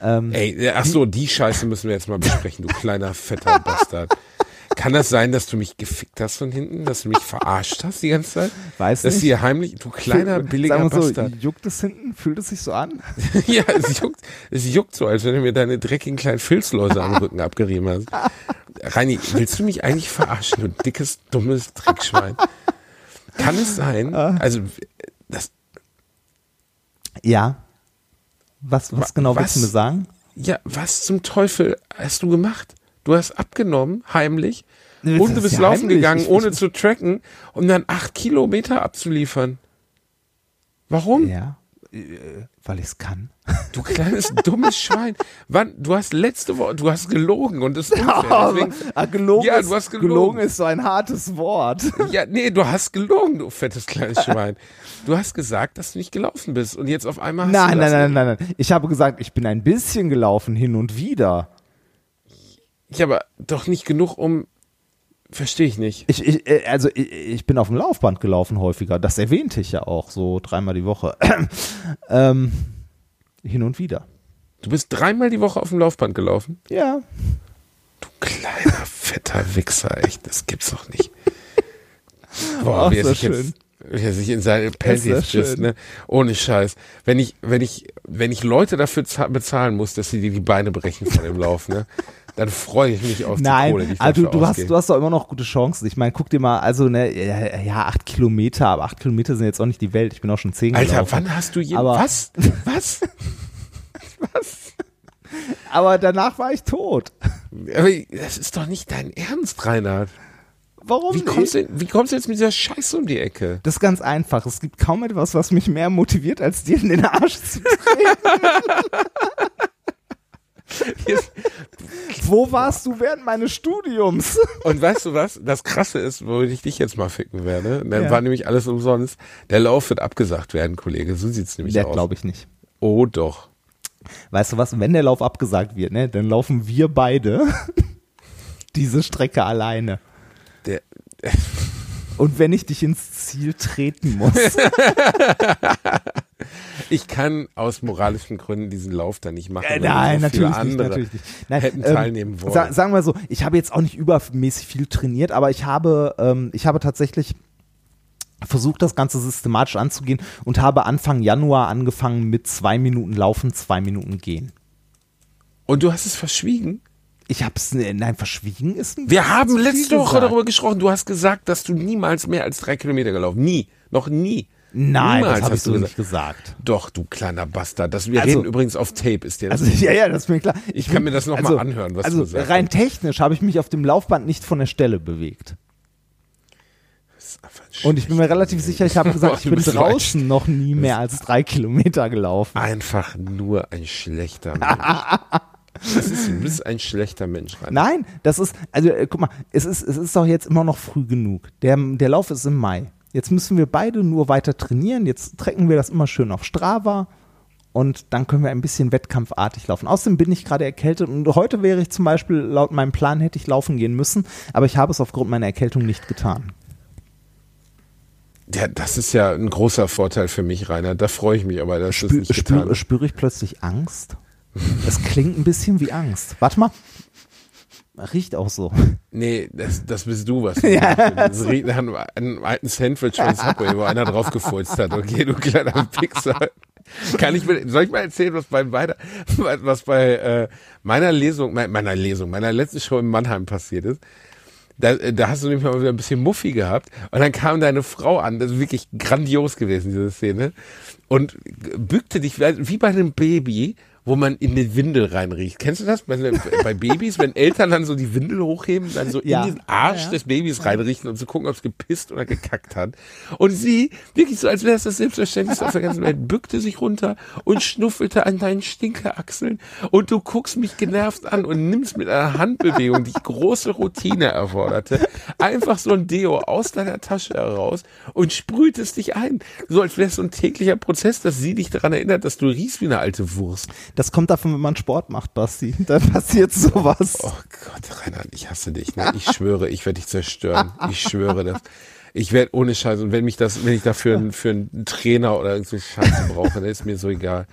Ähm, Ey, ach so, die Scheiße müssen wir jetzt mal besprechen, du kleiner fetter Bastard. Kann das sein, dass du mich gefickt hast von hinten, dass du mich verarscht hast die ganze Zeit? weiß Dass nicht. du hier heimlich, du kleiner billiger Sagen wir so, Bastard. juckt es hinten? Fühlt es sich so an? ja, es juckt, es juckt so, als wenn du mir deine dreckigen kleinen Filzläuse am Rücken abgerieben hast. Reini, willst du mich eigentlich verarschen, du dickes, dummes Dreckschwein? Kann es sein, Ah. also, das, Ja. Was, was Wa- genau willst du was? mir sagen? ja, was zum Teufel hast du gemacht? Du hast abgenommen, heimlich, Nee, und das du ist bist ja laufen heimlich. gegangen, ohne zu tracken, um dann acht Kilometer abzuliefern. Warum? Ja. Äh, Weil ich es kann. Du kleines dummes Schwein. Wann? Du hast letzte Woche, du hast gelogen und das ist unfair. Deswegen, Ah, gelogen, Ja, ist, du hast gelogen. gelogen ist so ein hartes Wort. ja, nee, du hast gelogen, du fettes kleines Schwein. Du hast gesagt, dass du nicht gelaufen bist und jetzt auf einmal hast Nein, du nein, das nein, nein, nein. Ich habe gesagt, ich bin ein bisschen gelaufen hin und wieder. Ja, aber doch nicht genug, um. Verstehe ich nicht. Ich, ich, äh, also ich, ich bin auf dem Laufband gelaufen häufiger. Das erwähnte ich ja auch so dreimal die Woche. ähm, hin und wieder. Du bist dreimal die Woche auf dem Laufband gelaufen. Ja. Du kleiner, fetter Wichser, echt. Das gibt's doch nicht. Boah, Ach, wie er so sich schön. jetzt, wie er sich in seine frisst, schön. ne? Ohne Scheiß. Wenn ich, wenn ich, wenn ich Leute dafür za- bezahlen muss, dass sie dir die Beine brechen von dem Lauf, ne? Dann freue ich mich auf die Kohle, die Nein, also du, du, hast, du hast doch immer noch gute Chancen. Ich meine, guck dir mal, also ne, ja, acht Kilometer, aber acht Kilometer sind jetzt auch nicht die Welt. Ich bin auch schon zehn Alter, gelaufen. wann hast du je, Aber- was? Was? Aber danach war ich tot. Aber das ist doch nicht dein Ernst, Reinhard. Warum Wie nicht? kommst, du, wie kommst du jetzt mit dieser Scheiße um die Ecke? Das ist ganz einfach. Es gibt kaum etwas, was mich mehr motiviert, als dir in den Arsch zu treten. Wo warst du während meines Studiums? Und weißt du was? Das Krasse ist, wo ich dich jetzt mal ficken werde. Dann Ja. war nämlich alles umsonst. Der Lauf wird abgesagt werden, Kollege. So sieht's nämlich Der aus. glaube ich nicht. Oh doch. Weißt du was, wenn der Lauf abgesagt wird, ne, dann laufen wir beide diese Strecke alleine. Der, Und wenn ich dich ins Ziel treten muss. ich kann aus moralischen Gründen diesen Lauf da nicht machen. Äh, nein, so natürlich nicht, natürlich nicht. Nein, hätten ähm, teilnehmen wollen. Sa sagen wir so, ich habe jetzt auch nicht übermäßig viel trainiert, aber ich habe, ähm, ich habe tatsächlich versucht, das Ganze systematisch anzugehen und habe Anfang Januar angefangen mit zwei Minuten Laufen, zwei Minuten Gehen. Und du hast es verschwiegen? Ich habe es, nein, verschwiegen ist ein Wir haben letzte Woche darüber gesprochen. Du hast gesagt, dass du niemals mehr als drei Kilometer gelaufen. Nie. Noch nie. Nein, Niemals das habe ich hast du so gesagt. nicht gesagt. Doch, du kleiner Bastard. Das, wir Also- reden übrigens auf Tape. Ist dir das Also ja, ja, das ist mir klar. Ich kann mir das noch mal anhören, was du also gesagt rein hast. technisch habe ich mich auf dem Laufband nicht von der Stelle bewegt. Und ich bin mir relativ sicher, ich habe gesagt, ich Du bin draußen noch nie mehr als drei Kilometer gelaufen. Einfach nur ein schlechter Mensch. Das ist, du bist ein schlechter Mensch, Rainer. Nein, das ist, also äh, guck mal, es ist, es ist doch jetzt immer noch früh genug. Der, der Lauf ist im Mai. Jetzt müssen wir beide nur weiter trainieren. Jetzt trecken wir das immer schön auf Strava und dann können wir ein bisschen wettkampfartig laufen. Außerdem bin ich gerade erkältet und heute wäre ich zum Beispiel, laut meinem Plan hätte ich laufen gehen müssen, aber ich habe es aufgrund meiner Erkältung nicht getan. Ja, das ist ja ein großer Vorteil für mich, Rainer. Da freue ich mich aber, dass du es nicht getan spüre ich plötzlich Angst? Das klingt ein bisschen wie Angst. Warte mal. Riecht auch so. Nee, das, das bist du, was du ja. Das riecht nach einem, einem alten Sandwich von Subway, wo einer draufgefurzt hat. Okay, du kleiner Pixar. Kann ich mir, soll ich mal erzählen, was bei meiner, was bei äh, meiner Lesung, me- meiner Lesung, meiner letzten Show in Mannheim passiert ist? Da, da hast du nämlich mal wieder ein bisschen Muffi gehabt und dann kam deine Frau an, das ist wirklich grandios gewesen, diese Szene, und bückte dich wie wie bei einem Baby, wo man in die Windel reinriecht. Kennst du das? Bei, bei Babys, wenn Eltern dann so die Windel hochheben, dann so Ja. in den Arsch Ja. des Babys reinriechen und zu gucken, ob es gepisst oder gekackt hat. Und sie, wirklich so, als wäre es das Selbstverständlichste auf der ganzen Welt, bückte sich runter und schnuffelte an deinen Stinkeachseln und du guckst mich genervt an und nimmst mit einer Handbewegung, die große Routine erforderte, einfach so ein Deo aus deiner Tasche heraus und sprühtest dich ein. So als wäre es so ein täglicher Prozess, dass sie dich daran erinnert, dass du riechst wie eine alte Wurst. Das kommt davon, wenn man Sport macht, Basti. Da passiert sowas. Oh Gott, Reinhard, ich hasse dich. Ne? Ich schwöre, ich werde dich zerstören. Ich schwöre das. Ich werde ohne Scheiß und wenn mich das, wenn ich dafür einen, für einen Trainer oder so Scheiße brauche, dann ist mir so egal.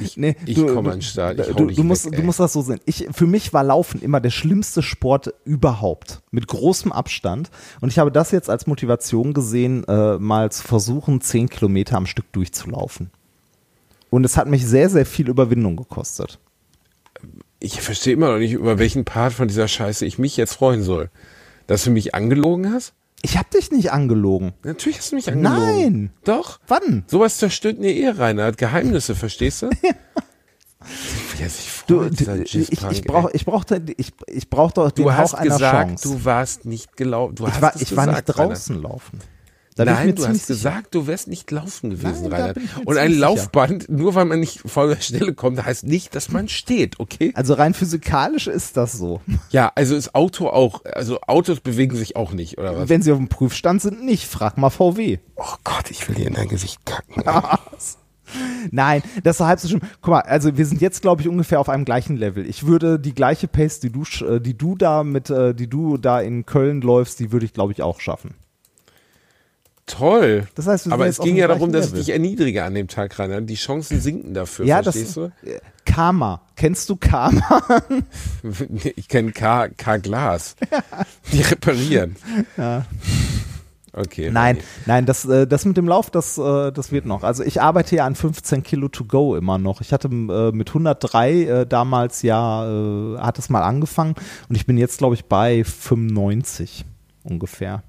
Ich, Nee, ich komme an den Start. Ich du, du, musst, weg, du musst das so sehen. Ich, für mich war Laufen immer der schlimmste Sport überhaupt. Mit großem Abstand. Und ich habe das jetzt als Motivation gesehen, äh, mal zu versuchen, zehn Kilometer am Stück durchzulaufen. Und es hat mich sehr, sehr viel Überwindung gekostet. ich verstehe immer noch nicht, über welchen Part von dieser Scheiße ich mich jetzt freuen soll. Dass du mich angelogen hast? Ich habe dich nicht angelogen. Natürlich hast du mich angelogen. Nein. Doch. Wann? Sowas zerstört eine Ehe, Reinhard. Geheimnisse, verstehst du? Sich Du, du, ich, ich brauche ich brauch, da- ich, ich brauch doch den Du hast gesagt, Chance. du warst nicht gelaufen. Du ich hast war, ich war nicht gesagt, draußen laufen. Da Nein, du hast sicher. gesagt, du wärst nicht laufen gewesen, Nein, Reinhard. Und ein ziemlich sicher. Laufband, nur weil man nicht vor der Stelle kommt, heißt nicht, dass man steht, okay? Also rein physikalisch ist das so. Ja, also ist Auto auch, also Autos bewegen sich auch nicht, oder was? Wenn sie auf dem Prüfstand sind, nicht. Frag mal VW. Oh Gott, ich will dir in dein Gesicht kacken. Nein, das ist halb so schlimm. Guck mal, also wir sind jetzt, glaube ich, ungefähr auf einem gleichen Level. Ich würde die gleiche Pace, die du, äh, die du da mit, äh, die du da in Köln läufst, die würde ich, glaube ich, auch schaffen. Toll. Das heißt, Aber es ging ja darum, dass ich dich erniedrige an dem Tag, Reinhard. Die Chancen sinken dafür, ja, das verstehst du? äh, Karma. Kennst du Karma? Ich kenne K, K Glas. Die reparieren. Okay. Nein, Ronny. nein, das, äh, das mit dem Lauf, das, äh, das wird noch. Also ich arbeite ja an 15 Kilo to go immer noch. Ich hatte mit 103 äh, damals ja, hat es mal angefangen und ich bin jetzt, glaube ich, bei 95 ungefähr.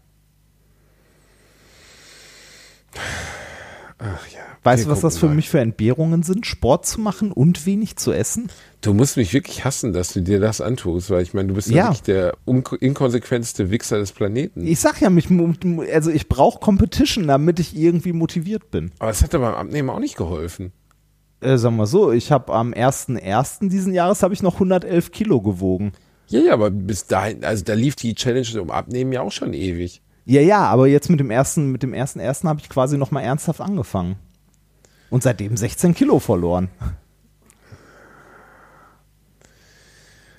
Ach ja. Weißt du, was das für mal. mich für Entbehrungen sind? Sport zu machen und wenig zu essen? Du musst mich wirklich hassen, dass du dir das antust, weil ich meine, du bist ja, Ja. wirklich der inkonsequenteste Wichser des Planeten. Ich sag ja, mich, also ich brauche Competition, damit ich irgendwie motiviert bin. Aber es hat dir beim Abnehmen auch nicht geholfen. Äh, sagen wir so, ich habe am 1.1. diesen Jahres habe ich noch 111 Kilo gewogen. Ja, ja, aber bis dahin, also da lief die Challenge um Abnehmen ja auch schon ewig. Ja, ja, aber jetzt mit dem ersten, mit dem ersten ersten habe ich quasi noch mal ernsthaft angefangen. Und seitdem 16 Kilo verloren.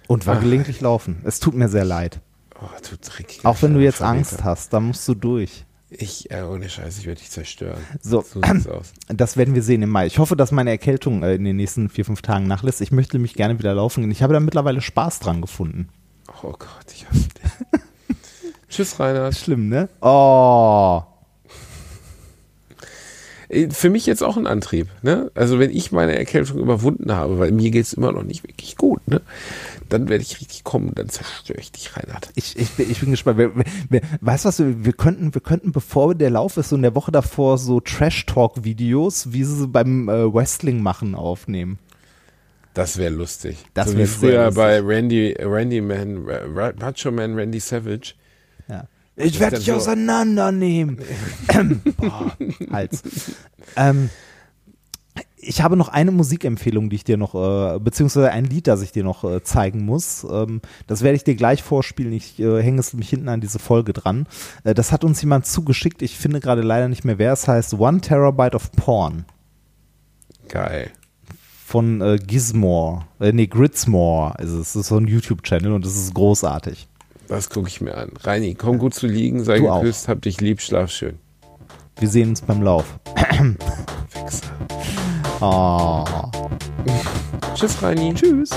Und war gelegentlich laufen. Es tut mir sehr leid. Oh, du Auch wenn du jetzt. Angst hast, da musst du durch. Ich, äh, ohne Scheiß, ich werde dich zerstören. So, So sieht's aus. das werden wir sehen im Mai. Ich hoffe, dass meine Erkältung äh, in den nächsten vier, fünf Tagen nachlässt. Ich möchte mich gerne wieder laufen gehen. Ich habe da mittlerweile Spaß dran gefunden. Oh Gott, ich hasse dich. Tschüss, Reinhard. Schlimm, ne? Oh. Äh, Für mich jetzt auch ein Antrieb. Ne? Also wenn ich meine Erkältung überwunden habe, weil mir geht's immer noch nicht wirklich gut, ne? dann werde ich richtig kommen dann zerstöre ich dich, Reinhard. Ich, ich, bin, ich bin gespannt. Wir, wir, weißt du was, wir, wir könnten, wir könnten, bevor der Lauf ist, so in der Woche davor so Trash-Talk-Videos, wie sie beim äh, Wrestling machen, aufnehmen. Das wäre lustig. Das so wär wie sehr früher lustig. bei Randy, Randy Man, Macho Man Randy Savage. Ich werde dich so- auseinandernehmen. Boah, Hals. Ähm, ich habe noch eine Musikempfehlung, die ich dir noch, äh, beziehungsweise ein Lied, das ich dir noch äh, zeigen muss. Ähm, das werde ich dir gleich vorspielen. Ich äh, hänge es mich hinten an diese Folge dran. Äh, das hat uns jemand zugeschickt. Ich finde gerade leider nicht mehr, wer es heißt. One Terabyte of Porn Geil. von äh, Gizmore. Äh, nee, Gridsmore ist es. Das ist so ein YouTube-Channel und das ist großartig. Das gucke ich mir an. Reini, komm gut zu liegen, sei Du auch. geküsst, hab dich lieb, schlaf schön. Wir sehen uns beim Lauf. Fixer. Oh. Tschüss, Reini. Tschüss.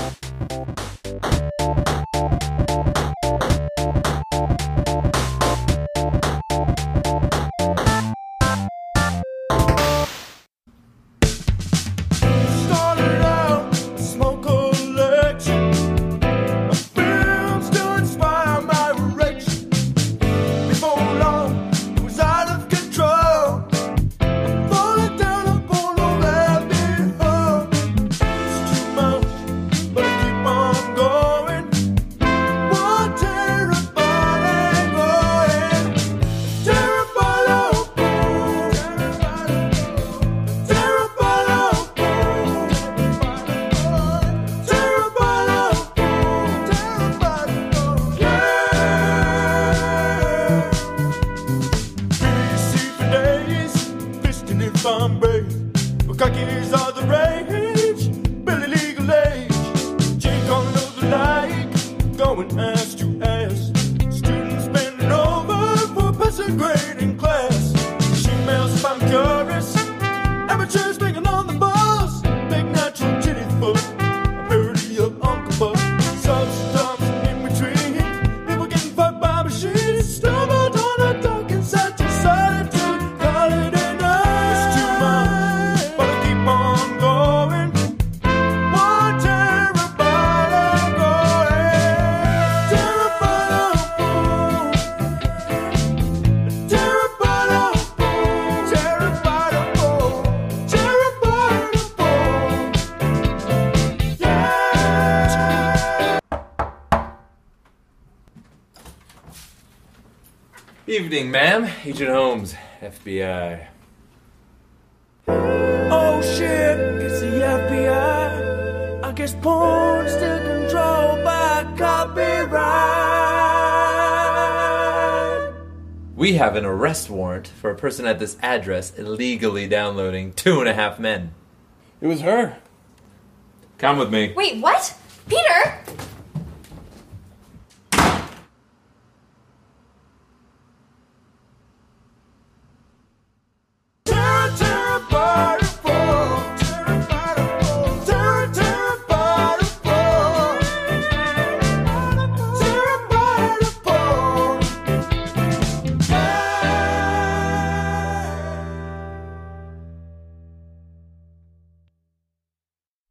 Evening, ma'am. Agent Holmes, FBI. Oh shit, it's the FBI. I guess porn's still controlled by copyright. We have an arrest warrant for a person at this address illegally downloading Two and a Half Men. It was her. Come with me. Wait, what? Peter?